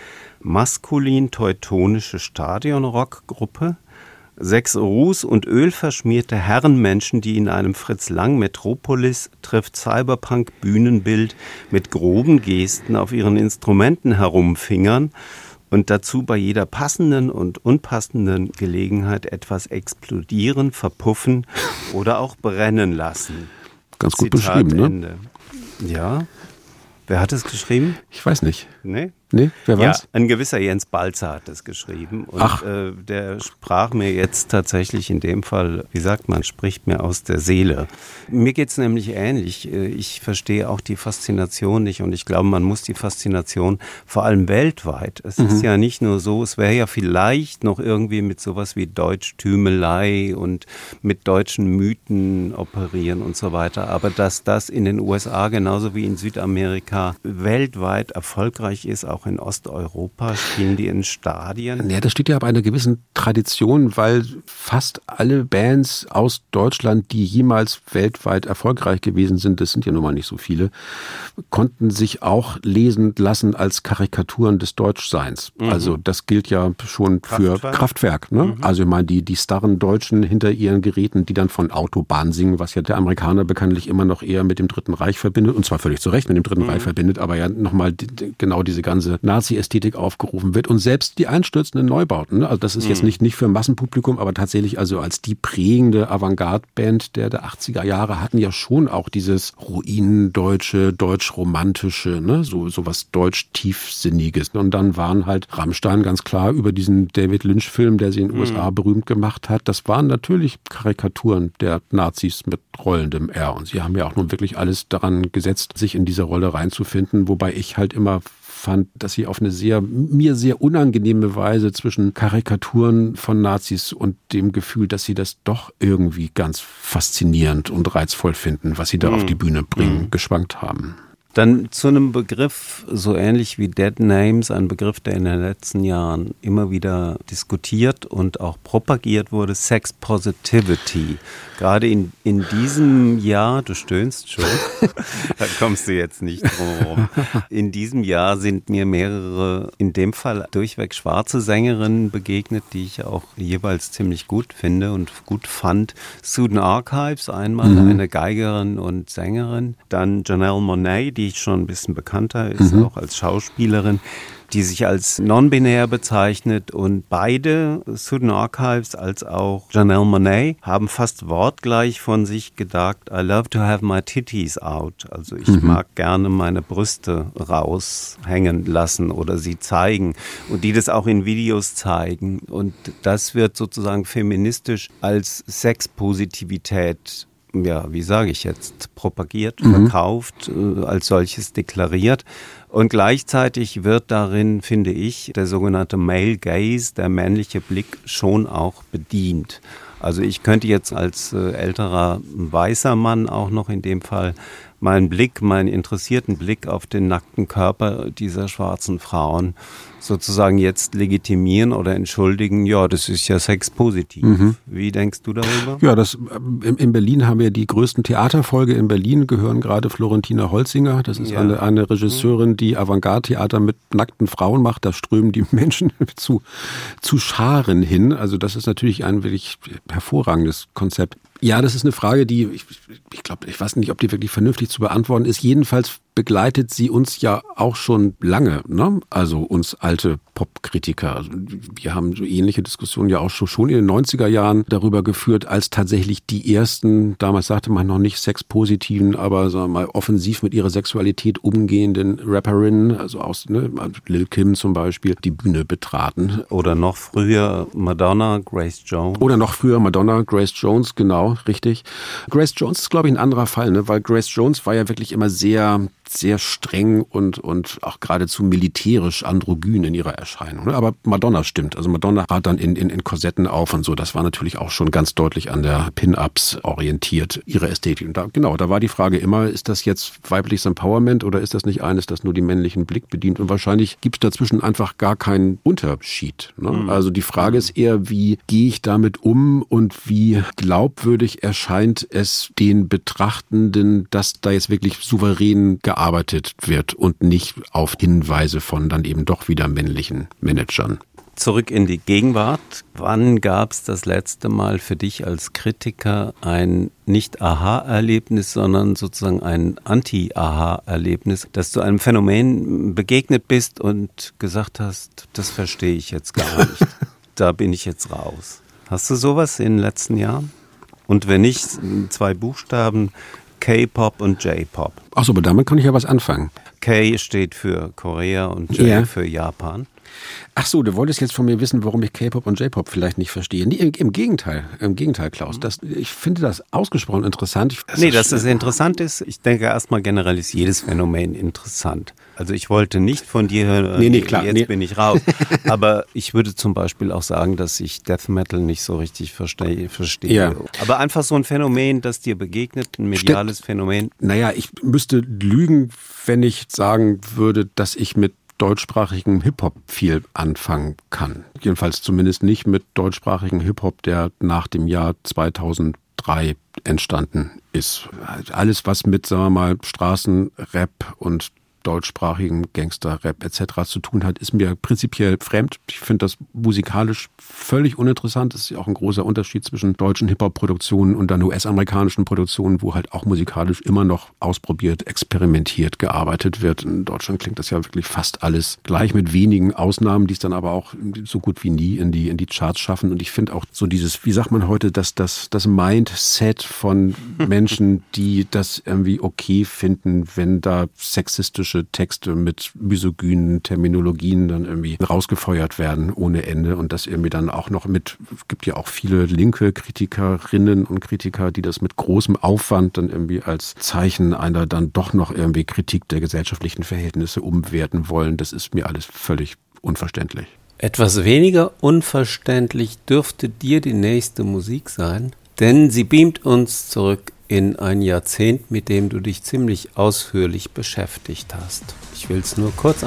Maskulin-teutonische Stadionrockgruppe Sechs ruß- und ölverschmierte Herrenmenschen, die in einem Fritz Lang Metropolis trifft Cyberpunk Bühnenbild mit groben Gesten auf ihren Instrumenten herumfingern und dazu bei jeder passenden und unpassenden Gelegenheit etwas explodieren, verpuffen oder auch brennen lassen. Ganz gut Zitat beschrieben, ne? Ende. Ja. Wer hat es geschrieben? Ich weiß nicht. Nee? Nee, wer war's? Ja, ein gewisser Jens Balzer hat es geschrieben. Und Ach. Äh, der sprach mir jetzt tatsächlich in dem Fall, wie sagt man, spricht mir aus der Seele. Mir geht's nämlich ähnlich. Äh, ich verstehe auch die Faszination nicht und ich glaube, man muss die Faszination vor allem weltweit. Es mhm. ist ja nicht nur so, es wäre ja vielleicht noch irgendwie mit sowas wie Deutschtümelei und mit deutschen Mythen operieren und so weiter. Aber dass das in den USA genauso wie in Südamerika weltweit erfolgreich ist, auch in Osteuropa? Spielen die in Stadien? Ja, das steht ja aber einer gewissen Tradition, weil fast alle Bands aus Deutschland, die jemals weltweit erfolgreich gewesen sind, das sind ja nun mal nicht so viele, konnten sich auch lesen lassen als Karikaturen des Deutschseins. Mhm. Also das gilt ja schon Kraftwerk. für Kraftwerk. Ne? Mhm. Also ich meine, die, die starren Deutschen hinter ihren Geräten, die dann von Autobahn singen, was ja der Amerikaner bekanntlich immer noch eher mit dem Dritten Reich verbindet, und zwar völlig zu Recht mit dem Dritten mhm. Reich verbindet, aber ja nochmal genau diese ganze ganze Nazi-Ästhetik aufgerufen wird und selbst die einstürzenden Neubauten. Ne? Also das ist mhm. jetzt nicht, nicht für Massenpublikum, aber tatsächlich also als die prägende Avantgarde-Band der, der 80er Jahre hatten ja schon auch dieses Ruinendeutsche, Deutsch-Romantische, ne? so, so was Deutsch-Tiefsinniges. Und dann waren halt Rammstein ganz klar über diesen David Lynch-Film, der sie in den mhm. USA berühmt gemacht hat. Das waren natürlich Karikaturen der Nazis mit rollendem R. Und sie haben ja auch nun wirklich alles daran gesetzt, sich in diese Rolle reinzufinden, wobei ich halt immer fand, dass sie auf eine sehr, mir sehr unangenehme Weise zwischen Karikaturen von Nazis und dem Gefühl, dass sie das doch irgendwie ganz faszinierend und reizvoll finden, was sie da mhm. auf die Bühne bringen, mhm. geschwankt haben. Dann zu einem Begriff, so ähnlich wie Dead Names, ein Begriff, der in den letzten Jahren immer wieder diskutiert und auch propagiert wurde, Sex Positivity. Gerade in, in diesem Jahr, du stöhnst schon, da kommst du jetzt nicht drum In diesem Jahr sind mir mehrere, in dem Fall durchweg schwarze Sängerinnen begegnet, die ich auch jeweils ziemlich gut finde und gut fand. Sudan Archives, einmal mhm. eine Geigerin und Sängerin, dann Janelle Monet, die schon ein bisschen bekannter ist, mhm. auch als Schauspielerin die sich als non-binär bezeichnet und beide, Sudan Archives als auch Janelle Monet, haben fast wortgleich von sich gedacht, I love to have my titties out. Also ich mhm. mag gerne meine Brüste raushängen lassen oder sie zeigen und die das auch in Videos zeigen und das wird sozusagen feministisch als Sexpositivität ja, wie sage ich jetzt, propagiert, mhm. verkauft, äh, als solches deklariert. Und gleichzeitig wird darin, finde ich, der sogenannte Male Gaze, der männliche Blick, schon auch bedient. Also ich könnte jetzt als äh, älterer weißer Mann auch noch in dem Fall meinen Blick, meinen interessierten Blick auf den nackten Körper dieser schwarzen Frauen sozusagen jetzt legitimieren oder entschuldigen, ja, das ist ja sexpositiv. Mhm. Wie denkst du darüber? Ja, das, äh, in Berlin haben wir die größten Theaterfolge. In Berlin gehören gerade Florentina Holzinger. Das ist ja. eine, eine Regisseurin, die Avantgarde-Theater mit nackten Frauen macht. Da strömen die Menschen zu, zu Scharen hin. Also das ist natürlich ein wirklich hervorragendes Konzept. Ja, das ist eine Frage, die ich, ich glaube, ich weiß nicht, ob die wirklich vernünftig zu beantworten ist. Jedenfalls begleitet sie uns ja auch schon lange, ne? Also uns alte Popkritiker. Also wir haben so ähnliche Diskussionen ja auch schon in den 90er Jahren darüber geführt, als tatsächlich die ersten, damals sagte man noch nicht sexpositiven, aber sagen wir mal offensiv mit ihrer Sexualität umgehenden Rapperinnen, also aus ne, Lil Kim zum Beispiel, die Bühne betraten. Oder noch früher Madonna, Grace Jones. Oder noch früher Madonna, Grace Jones, genau, richtig. Grace Jones ist, glaube ich, ein anderer Fall, ne? weil Grace Jones war ja wirklich immer sehr sehr streng und, und auch geradezu militärisch androgyn in ihrer Erscheinung. Ne? Aber Madonna stimmt. Also Madonna hat dann in, in, in Korsetten auf und so. Das war natürlich auch schon ganz deutlich an der Pin-Ups orientiert, ihre Ästhetik. Und da, genau, da war die Frage immer, ist das jetzt weibliches Empowerment oder ist das nicht eines, das nur den männlichen Blick bedient? Und wahrscheinlich gibt es dazwischen einfach gar keinen Unterschied. Ne? Mhm. Also die Frage ist eher, wie gehe ich damit um und wie glaubwürdig erscheint es den Betrachtenden, dass da jetzt wirklich souverän gearbeitet gearbeitet wird und nicht auf Hinweise von dann eben doch wieder männlichen Managern. Zurück in die Gegenwart. Wann gab es das letzte Mal für dich als Kritiker ein nicht Aha-Erlebnis, sondern sozusagen ein Anti-Aha-Erlebnis, dass du einem Phänomen begegnet bist und gesagt hast, das verstehe ich jetzt gar nicht. da bin ich jetzt raus. Hast du sowas in den letzten Jahren? Und wenn nicht, zwei Buchstaben, K-Pop und J-Pop. Achso, aber damit kann ich ja was anfangen. K steht für Korea und J ja. für Japan. Ach so, du wolltest jetzt von mir wissen, warum ich K-Pop und J-Pop vielleicht nicht verstehe. Nee, im, im, Gegenteil, im Gegenteil, Klaus. Das, ich finde das ausgesprochen interessant. Ich, das nee, dass das interessant ist, ich denke erstmal generell ist jedes Phänomen interessant. Also ich wollte nicht von dir hören, nee, nee, klar, jetzt nee. bin ich raus. Aber ich würde zum Beispiel auch sagen, dass ich Death Metal nicht so richtig verstehe. verstehe. Ja. Aber einfach so ein Phänomen, das dir begegnet, ein mediales Stimmt. Phänomen. Naja, ich müsste lügen, wenn ich sagen würde, dass ich mit deutschsprachigem Hip-Hop viel anfangen kann. Jedenfalls zumindest nicht mit deutschsprachigem Hip-Hop, der nach dem Jahr 2003 entstanden ist. Alles, was mit, sagen wir mal, Straßenrap und deutschsprachigen Gangster-Rap etc. zu tun hat, ist mir prinzipiell fremd. Ich finde das musikalisch völlig uninteressant. Das ist ja auch ein großer Unterschied zwischen deutschen Hip-Hop-Produktionen und dann US-amerikanischen Produktionen, wo halt auch musikalisch immer noch ausprobiert, experimentiert, gearbeitet wird. In Deutschland klingt das ja wirklich fast alles gleich mit wenigen Ausnahmen, die es dann aber auch so gut wie nie in die, in die Charts schaffen. Und ich finde auch so dieses, wie sagt man heute, dass das, das Mindset von Menschen, die das irgendwie okay finden, wenn da sexistische politische Texte mit misogynen Terminologien dann irgendwie rausgefeuert werden ohne Ende und das irgendwie dann auch noch mit, gibt ja auch viele linke Kritikerinnen und Kritiker, die das mit großem Aufwand dann irgendwie als Zeichen einer dann doch noch irgendwie Kritik der gesellschaftlichen Verhältnisse umwerten wollen. Das ist mir alles völlig unverständlich. Etwas weniger unverständlich dürfte dir die nächste Musik sein, denn sie beamt uns zurück in ein Jahrzehnt, mit dem du dich ziemlich ausführlich beschäftigt hast. Ich will es nur kurz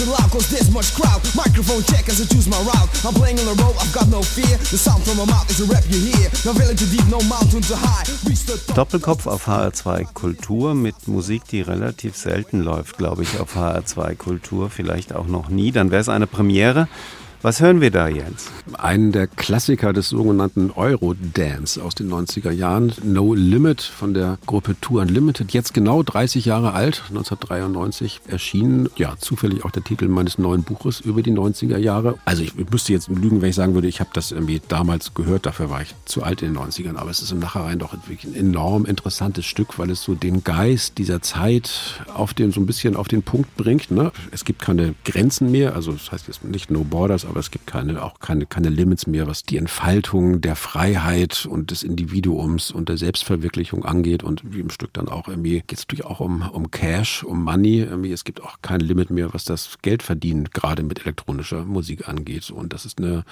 listen loud cause there's much crowd. Microphone check as I choose my route. I'm playing on the road, I've got no fear. The sound from my mouth is a rap you hear. No valley too deep, no mountain too high. Doppelkopf auf HR2 Kultur mit Musik, die relativ selten läuft, glaube ich, auf HR2 Kultur, vielleicht auch noch nie. Dann wäre es eine Premiere. Was hören wir da, Jens? Einen der Klassiker des sogenannten Eurodance aus den 90er Jahren, No Limit von der Gruppe Tour Unlimited, jetzt genau 30 Jahre alt, 1993 erschienen. Ja, zufällig auch der Titel meines neuen Buches über die 90er Jahre. Also ich müsste jetzt lügen, wenn ich sagen würde, ich habe das irgendwie damals gehört, dafür war ich zu alt in den 90ern, aber es ist im Nachhinein doch wirklich ein enorm interessantes Stück, weil es so den Geist dieser Zeit auf den so ein bisschen auf den Punkt bringt. Ne? Es gibt keine Grenzen mehr, also das heißt jetzt nicht No Borders, aber es gibt keine, auch keine, keine Limits mehr, was die Entfaltung der Freiheit und des Individuums und der Selbstverwirklichung angeht. Und wie im Stück dann auch irgendwie geht es natürlich auch um, um Cash, um Money. Irgendwie, es gibt auch kein Limit mehr, was das Geldverdienen gerade mit elektronischer Musik angeht. Und das ist eine,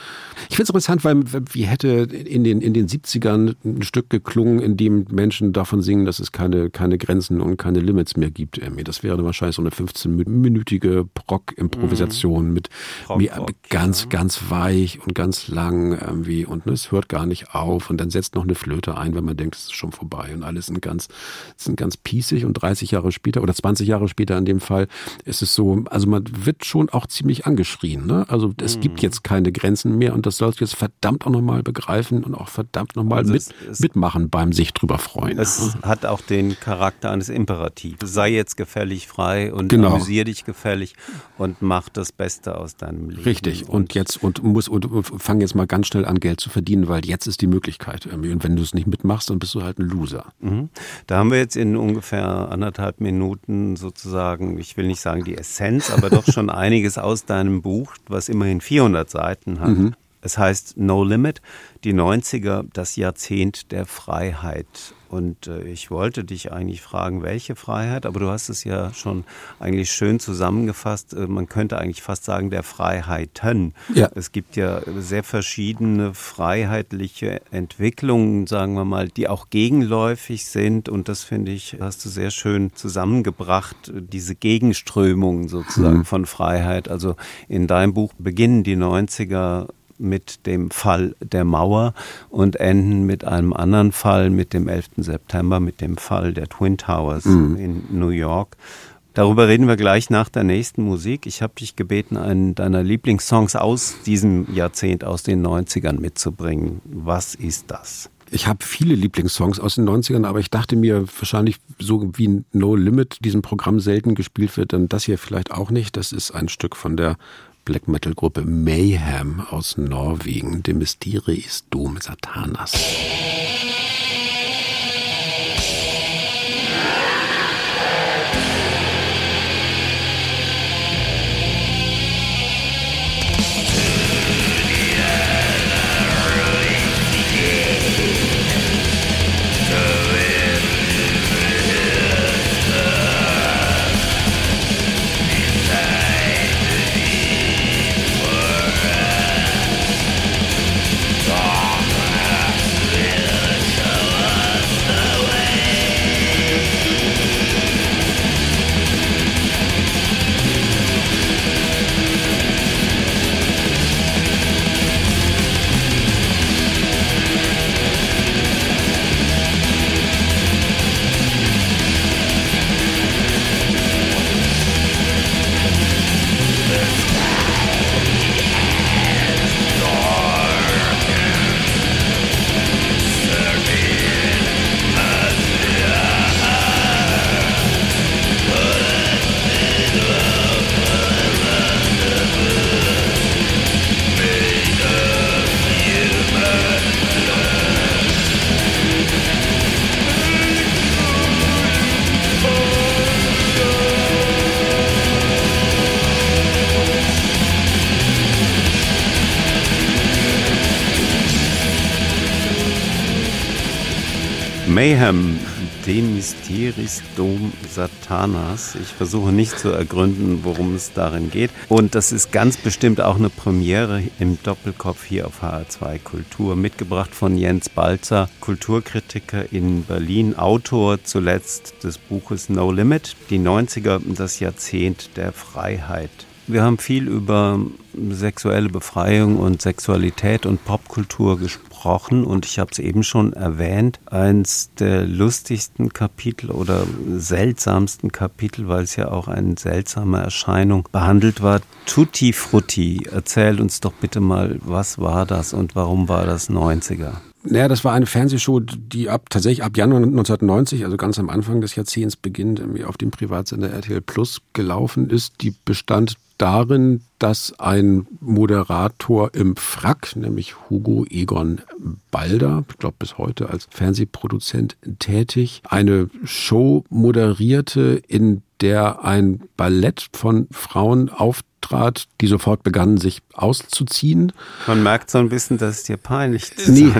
ich finde es interessant, weil wie hätte in den, in den 70ern ein Stück geklungen, in dem Menschen davon singen, dass es keine, keine Grenzen und keine Limits mehr gibt. Irgendwie. Das wäre wahrscheinlich so eine 15-minütige Proc-Improvisation mhm. mit Rock, mir, ganz ganz, ja. ganz weich und ganz lang irgendwie und ne, es hört gar nicht auf und dann setzt noch eine Flöte ein, wenn man denkt, es ist schon vorbei und alles sind ganz, sind ganz pießig und 30 Jahre später oder 20 Jahre später in dem Fall ist es so, also man wird schon auch ziemlich angeschrien, ne? Also es mhm. gibt jetzt keine Grenzen mehr und das sollst du jetzt verdammt auch nochmal begreifen und auch verdammt nochmal also mit, mitmachen beim sich drüber freuen. Es hat auch den Charakter eines Imperativs. Sei jetzt gefällig frei und genau. amüsier dich gefällig und mach das Beste aus deinem Leben. Richtig. Und, und jetzt und muss und, und fang jetzt mal ganz schnell an, Geld zu verdienen, weil jetzt ist die Möglichkeit. Und wenn du es nicht mitmachst, dann bist du halt ein Loser. Mhm. Da haben wir jetzt in ungefähr anderthalb Minuten sozusagen, ich will nicht sagen die Essenz, aber doch schon einiges aus deinem Buch, was immerhin 400 Seiten hat. Mhm. Es heißt No Limit, die 90er, das Jahrzehnt der Freiheit. Und äh, ich wollte dich eigentlich fragen, welche Freiheit, aber du hast es ja schon eigentlich schön zusammengefasst. Äh, man könnte eigentlich fast sagen, der Freiheiten. Ja. Es gibt ja sehr verschiedene freiheitliche Entwicklungen, sagen wir mal, die auch gegenläufig sind. Und das finde ich, hast du sehr schön zusammengebracht, diese Gegenströmungen sozusagen mhm. von Freiheit. Also in deinem Buch beginnen die 90er mit dem Fall der Mauer und enden mit einem anderen Fall, mit dem 11. September, mit dem Fall der Twin Towers mhm. in New York. Darüber reden wir gleich nach der nächsten Musik. Ich habe dich gebeten, einen deiner Lieblingssongs aus diesem Jahrzehnt, aus den 90ern mitzubringen. Was ist das? Ich habe viele Lieblingssongs aus den 90ern, aber ich dachte mir wahrscheinlich so wie No Limit diesem Programm selten gespielt wird, dann das hier vielleicht auch nicht. Das ist ein Stück von der Black Metal Gruppe Mayhem aus Norwegen, De Mysteries Dom Satanas. Mayhem, De Mysteris Dom Satanas. Ich versuche nicht zu ergründen, worum es darin geht. Und das ist ganz bestimmt auch eine Premiere im Doppelkopf hier auf HR2 Kultur, mitgebracht von Jens Balzer, Kulturkritiker in Berlin, Autor zuletzt des Buches No Limit, die 90er, das Jahrzehnt der Freiheit. Wir haben viel über sexuelle Befreiung und Sexualität und Popkultur gesprochen und ich habe es eben schon erwähnt, eins der lustigsten Kapitel oder seltsamsten Kapitel, weil es ja auch eine seltsame Erscheinung behandelt war. Tutti Frutti, erzähl uns doch bitte mal, was war das und warum war das 90er? Naja, das war eine Fernsehshow, die ab tatsächlich ab Januar 1990, also ganz am Anfang des Jahrzehnts beginnt, auf dem Privatsender RTL Plus gelaufen ist. Die bestand darin, dass ein Moderator im Frack, nämlich Hugo Egon Balder, ich glaube bis heute als Fernsehproduzent tätig, eine Show moderierte, in der ein Ballett von Frauen auf trat, die sofort begannen, sich auszuziehen. Man merkt so ein bisschen, dass es dir peinlich ist, nee.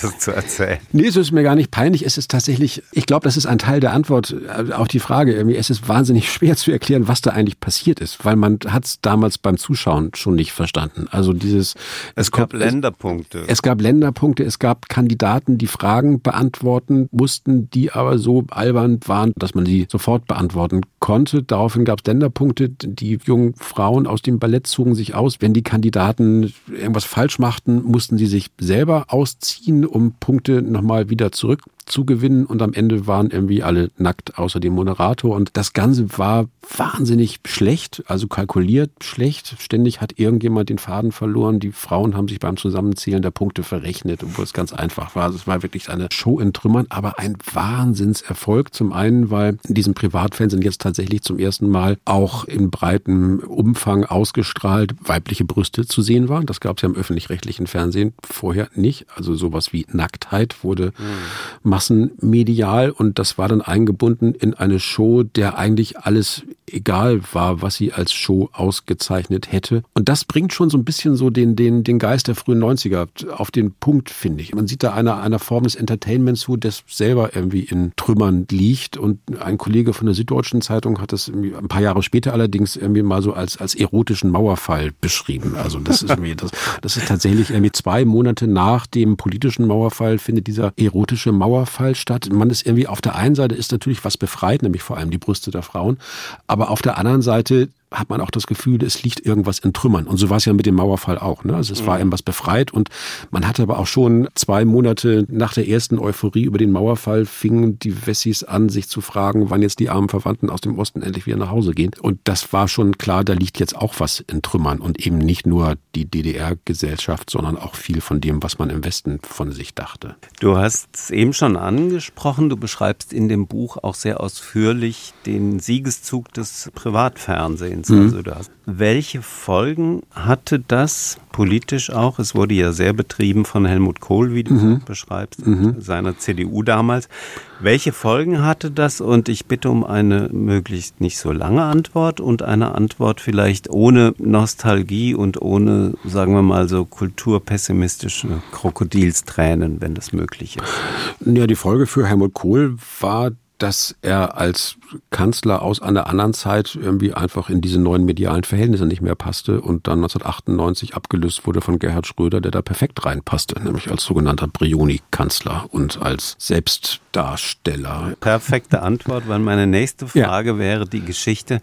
das zu erzählen. Nee, es ist mir gar nicht peinlich. Es ist tatsächlich, ich glaube, das ist ein Teil der Antwort äh, auf die Frage. Es ist wahnsinnig schwer zu erklären, was da eigentlich passiert ist, weil man hat es damals beim Zuschauen schon nicht verstanden. Also dieses... Es, es gab Länderpunkte. Es, es gab Länderpunkte, es gab Kandidaten, die Fragen beantworten mussten, die aber so albern waren, dass man sie sofort beantworten konnte. Daraufhin gab es Länderpunkte. Die jungen Frauen aus dem Ballett zogen sich aus. Wenn die Kandidaten irgendwas falsch machten, mussten sie sich selber ausziehen, um Punkte nochmal wieder zurück zu gewinnen und am Ende waren irgendwie alle nackt, außer dem Moderator. Und das Ganze war wahnsinnig schlecht, also kalkuliert schlecht. Ständig hat irgendjemand den Faden verloren. Die Frauen haben sich beim Zusammenzählen der Punkte verrechnet, obwohl es ganz einfach war. Also es war wirklich eine Show in Trümmern, aber ein Wahnsinnserfolg. Zum einen, weil in diesem Privatfernsehen jetzt tatsächlich zum ersten Mal auch in breitem Umfang ausgestrahlt weibliche Brüste zu sehen waren. Das gab es ja im öffentlich-rechtlichen Fernsehen vorher nicht. Also sowas wie Nacktheit wurde mhm massenmedial und das war dann eingebunden in eine Show, der eigentlich alles egal war, was sie als Show ausgezeichnet hätte. Und das bringt schon so ein bisschen so den, den, den Geist der frühen 90er auf den Punkt, finde ich. Man sieht da einer, einer Form des Entertainments zu, das selber irgendwie in Trümmern liegt. Und ein Kollege von der Süddeutschen Zeitung hat das ein paar Jahre später allerdings irgendwie mal so als, als erotischen Mauerfall beschrieben. Also das ist irgendwie, das, das ist tatsächlich irgendwie zwei Monate nach dem politischen Mauerfall findet dieser erotische Mauerfall statt. Man ist irgendwie auf der einen Seite ist natürlich was befreit, nämlich vor allem die Brüste der Frauen. Aber auf der anderen Seite hat man auch das Gefühl, es liegt irgendwas in Trümmern. Und so war es ja mit dem Mauerfall auch. Ne? Also es mhm. war irgendwas befreit und man hatte aber auch schon zwei Monate nach der ersten Euphorie über den Mauerfall fingen die Wessis an, sich zu fragen, wann jetzt die armen Verwandten aus dem Osten endlich wieder nach Hause gehen. Und das war schon klar, da liegt jetzt auch was in Trümmern und eben nicht nur die DDR-Gesellschaft, sondern auch viel von dem, was man im Westen von sich dachte. Du hast es eben schon angesprochen, du beschreibst in dem Buch auch sehr ausführlich den Siegeszug des Privatfernsehens. Präsidents. Mhm. Also da. Welche Folgen hatte das politisch auch? Es wurde ja sehr betrieben von Helmut Kohl, wie du mhm. beschreibst, mhm. seiner CDU damals. Welche Folgen hatte das? Und ich bitte um eine möglichst nicht so lange Antwort und eine Antwort vielleicht ohne Nostalgie und ohne, sagen wir mal so, kulturpessimistische Krokodilstränen, wenn das möglich ist. Ja, die Folge für Helmut Kohl war, dass er als Kanzler aus einer anderen Zeit irgendwie einfach in diese neuen medialen Verhältnisse nicht mehr passte und dann 1998 abgelöst wurde von Gerhard Schröder, der da perfekt reinpasste, nämlich als sogenannter Brioni-Kanzler und als Selbstdarsteller. Perfekte Antwort, weil meine nächste Frage ja. wäre die Geschichte,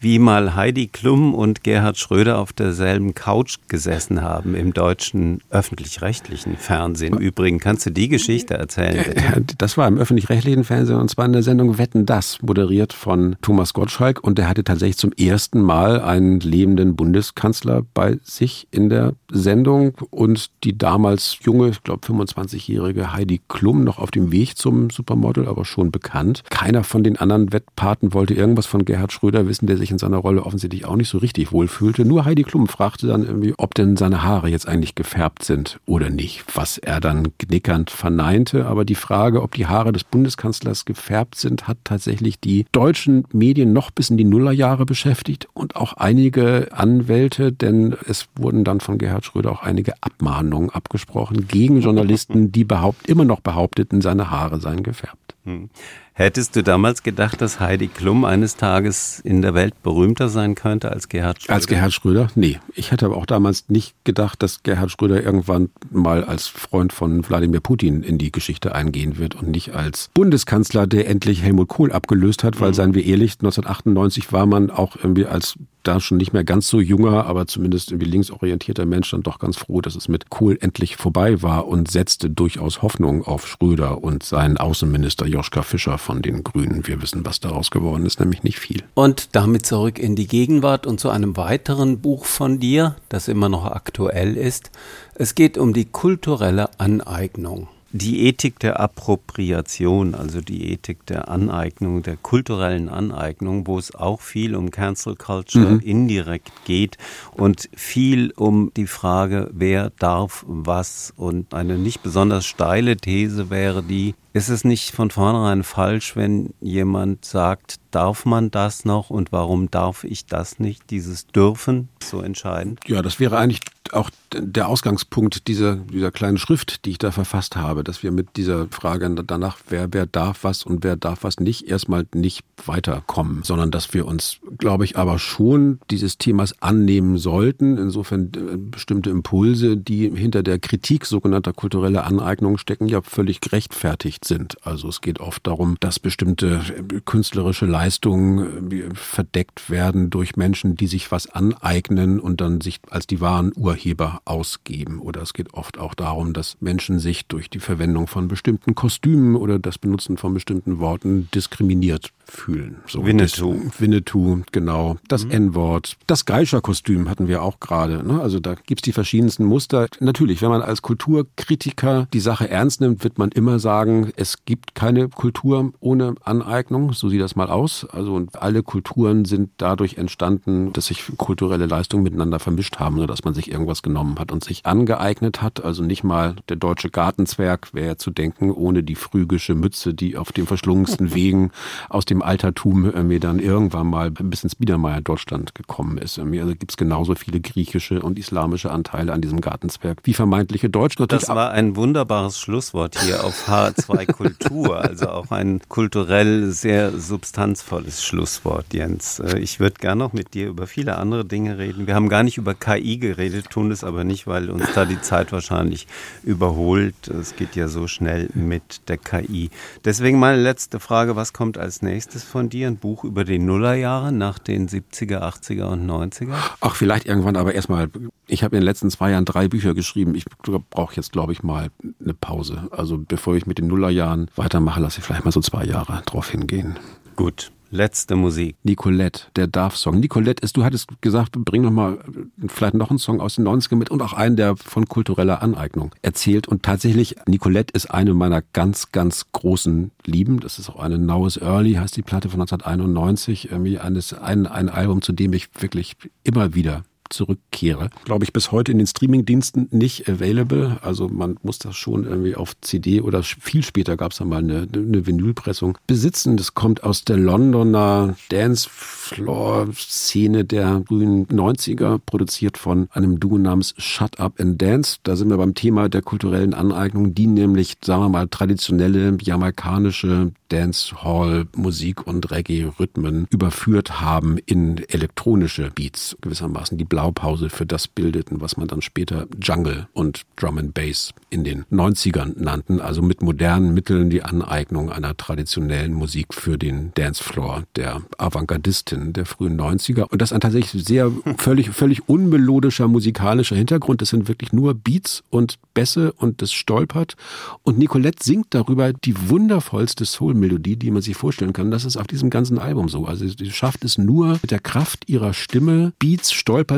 wie mal Heidi Klum und Gerhard Schröder auf derselben Couch gesessen haben im deutschen öffentlich-rechtlichen Fernsehen. Im Übrigen, kannst du die Geschichte erzählen? Bitte? Das war im öffentlich-rechtlichen Fernsehen und zwar in der Sendung Wetten das, moderiert von Thomas Gottschalk und der hatte tatsächlich zum ersten Mal einen lebenden Bundeskanzler bei sich in der Sendung und die damals junge, ich glaube 25-jährige Heidi Klum noch auf dem Weg zum Supermodel, aber schon bekannt. Keiner von den anderen Wettpaten wollte irgendwas von Gerhard Schröder wissen, der sich in seiner Rolle offensichtlich auch nicht so richtig wohlfühlte. Nur Heidi Klum fragte dann irgendwie, ob denn seine Haare jetzt eigentlich gefärbt sind oder nicht, was er dann knickernd verneinte. Aber die Frage, ob die Haare des Bundeskanzlers gefärbt sind, hat tatsächlich die deutschen Medien noch bis in die Nullerjahre beschäftigt und auch einige Anwälte, denn es wurden dann von Gerhard Schröder auch einige Abmahnungen abgesprochen gegen Journalisten, die behaupt, immer noch behaupteten, seine Haare seien gefärbt. Hm. Hättest du damals gedacht, dass Heidi Klum eines Tages in der Welt berühmter sein könnte als Gerhard Schröder? Als Gerhard Schröder? Nee. Ich hätte aber auch damals nicht gedacht, dass Gerhard Schröder irgendwann mal als Freund von Wladimir Putin in die Geschichte eingehen wird und nicht als Bundeskanzler, der endlich Helmut Kohl abgelöst hat, weil, mhm. seien wir ehrlich, 1998 war man auch irgendwie als da schon nicht mehr ganz so junger, aber zumindest irgendwie linksorientierter Mensch dann doch ganz froh, dass es mit Kohl endlich vorbei war und setzte durchaus Hoffnung auf Schröder und seinen Außenminister Joschka Fischer von den Grünen. Wir wissen, was daraus geworden ist, nämlich nicht viel. Und damit zurück in die Gegenwart und zu einem weiteren Buch von dir, das immer noch aktuell ist. Es geht um die kulturelle Aneignung die Ethik der Appropriation, also die Ethik der Aneignung, der kulturellen Aneignung, wo es auch viel um Cancel Culture mhm. indirekt geht und viel um die Frage, wer darf was. Und eine nicht besonders steile These wäre die, ist es nicht von vornherein falsch, wenn jemand sagt, darf man das noch und warum darf ich das nicht? Dieses Dürfen so entscheidend? Ja, das wäre eigentlich auch der Ausgangspunkt dieser, dieser kleinen Schrift, die ich da verfasst habe, dass wir mit dieser Frage danach, wer, wer darf was und wer darf was nicht, erstmal nicht weiterkommen, sondern dass wir uns, glaube ich, aber schon dieses Themas annehmen sollten. Insofern äh, bestimmte Impulse, die hinter der Kritik sogenannter kultureller Aneignungen stecken, ja völlig gerechtfertigt sind. Also es geht oft darum, dass bestimmte äh, künstlerische Leistungen äh, verdeckt werden durch Menschen, die sich was aneignen und dann sich als die wahren Urheber ausgeben. Oder es geht oft auch darum, dass Menschen sich durch die Verwendung von bestimmten Kostümen oder das Benutzen von bestimmten Worten diskriminiert fühlen. So, Winnetou. Das, Winnetou, genau. Das mhm. N-Wort. Das Geischer-Kostüm hatten wir auch gerade. Ne? Also da gibt's die verschiedensten Muster. Natürlich, wenn man als Kulturkritiker die Sache ernst nimmt, wird man immer sagen, es gibt keine Kultur ohne Aneignung. So sieht das mal aus. Also alle Kulturen sind dadurch entstanden, dass sich kulturelle Leistungen miteinander vermischt haben, oder dass man sich irgendwas genommen hat und sich angeeignet hat. Also nicht mal der deutsche Gartenzwerg wäre zu denken, ohne die phrygische Mütze, die auf den verschlungensten Wegen aus dem Altertum mir dann irgendwann mal bis ins Biedermeier Deutschland gekommen ist. Also gibt es genauso viele griechische und islamische Anteile an diesem Gartenzwerg wie vermeintliche Deutsche. Das war ein wunderbares Schlusswort hier auf H2 Kultur, also auch ein kulturell sehr substanzvolles Schlusswort, Jens. Äh, ich würde gerne noch mit dir über viele andere Dinge reden. Wir haben gar nicht über KI geredet, tun es aber nicht, weil uns da die Zeit wahrscheinlich überholt. Es geht ja so schnell mit der KI. Deswegen meine letzte Frage, was kommt als nächstes von dir? Ein Buch über die Nullerjahre nach den 70er, 80er und 90er? Ach, vielleicht irgendwann, aber erstmal, ich habe in den letzten zwei Jahren drei Bücher geschrieben. Ich brauche jetzt, glaube ich, mal eine Pause. Also bevor ich mit den Nullerjahren weitermache, lasse ich vielleicht mal so zwei Jahre drauf hingehen. Gut. Letzte Musik. Nicolette, der Darf-Song. Nicolette ist, du hattest gesagt, bring noch mal vielleicht noch einen Song aus den 90ern mit und auch einen, der von kultureller Aneignung erzählt. Und tatsächlich, Nicolette ist eine meiner ganz, ganz großen Lieben. Das ist auch eine Naues Early, heißt die Platte von 1991. Irgendwie eines, ein, ein Album, zu dem ich wirklich immer wieder zurückkehre. Glaube ich bis heute in den Streamingdiensten nicht available. Also man muss das schon irgendwie auf CD oder viel später gab es dann mal eine, eine Vinylpressung besitzen. Das kommt aus der Londoner Dancefloor-Szene der frühen 90er, produziert von einem Duo namens Shut Up and Dance. Da sind wir beim Thema der kulturellen Aneignung, die nämlich, sagen wir mal, traditionelle jamaikanische Dancehall, Musik und Reggae-Rhythmen überführt haben in elektronische Beats gewissermaßen. Die Blaupause für das bildeten, was man dann später Jungle und Drum and Bass in den 90ern nannten, also mit modernen Mitteln die Aneignung einer traditionellen Musik für den Dancefloor der Avantgardistin der frühen 90er. Und das ein tatsächlich sehr völlig, völlig unmelodischer musikalischer Hintergrund. Das sind wirklich nur Beats und Bässe und das stolpert. Und Nicolette singt darüber die wundervollste Soul-Melodie, die man sich vorstellen kann. Das ist auf diesem ganzen Album so. Also sie schafft es nur mit der Kraft ihrer Stimme, Beats,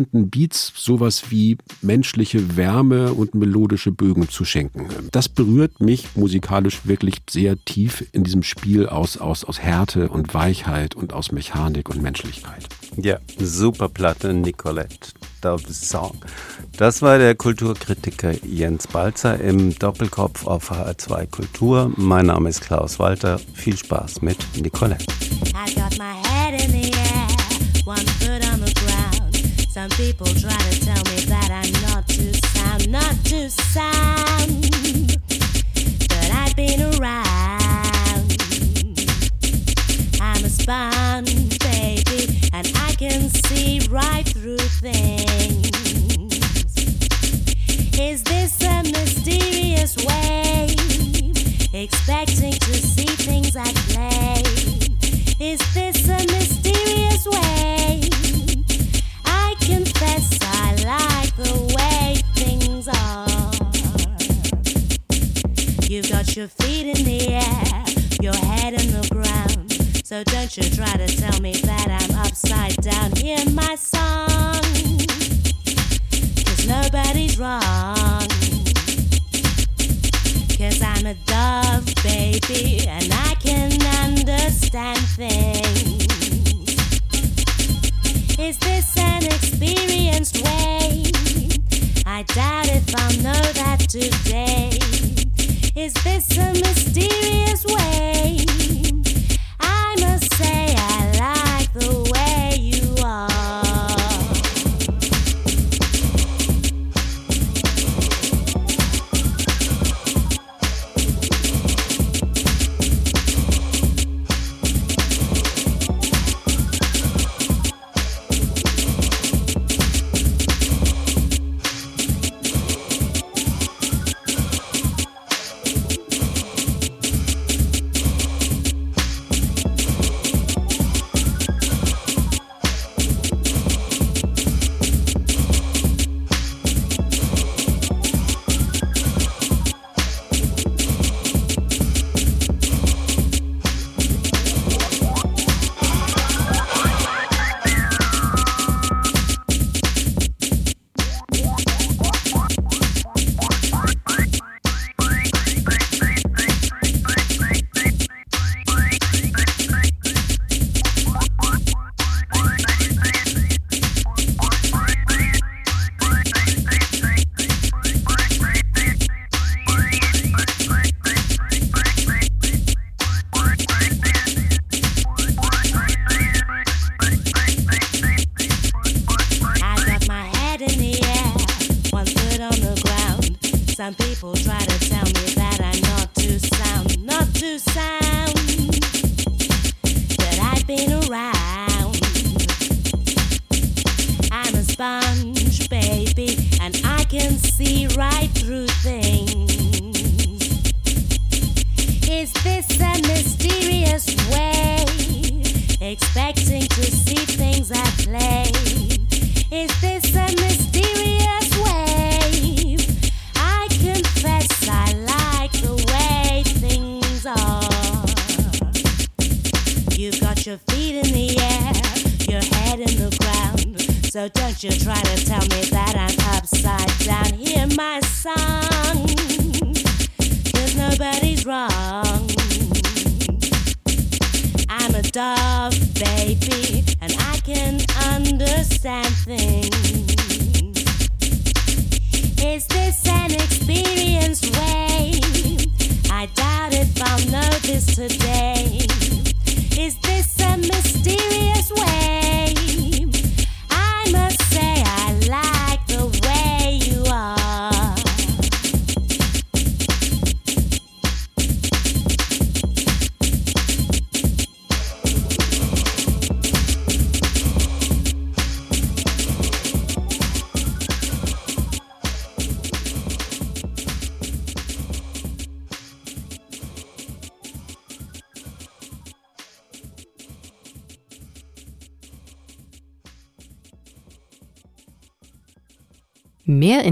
stolpernden Beats, sowas wie menschliche Wärme und melodische Bögen zu schenken. Das berührt mich musikalisch wirklich sehr tief in diesem Spiel aus, aus, aus Härte und Weichheit und aus Mechanik und Menschlichkeit. Ja, super Platte, Nicolette. The Song. Das war der Kulturkritiker Jens Balzer im Doppelkopf auf HR2 Kultur. Mein Name ist Klaus Walter. Viel Spaß mit Nicolette. I got my head in the air, one foot. Some people try to tell me that I'm not too sound, not too sound. But I've been around. I'm a sponge, baby, and I can see right through things. Is this a mysterious way? Expecting to see things at play. Is this a mysterious way? A dove, baby, and I can understand things. Is this an experienced way? I doubt if I'll know that today. Is this sponge, baby, and I can see right through things. Is this a mysterious way? Expecting to see things at play. you try to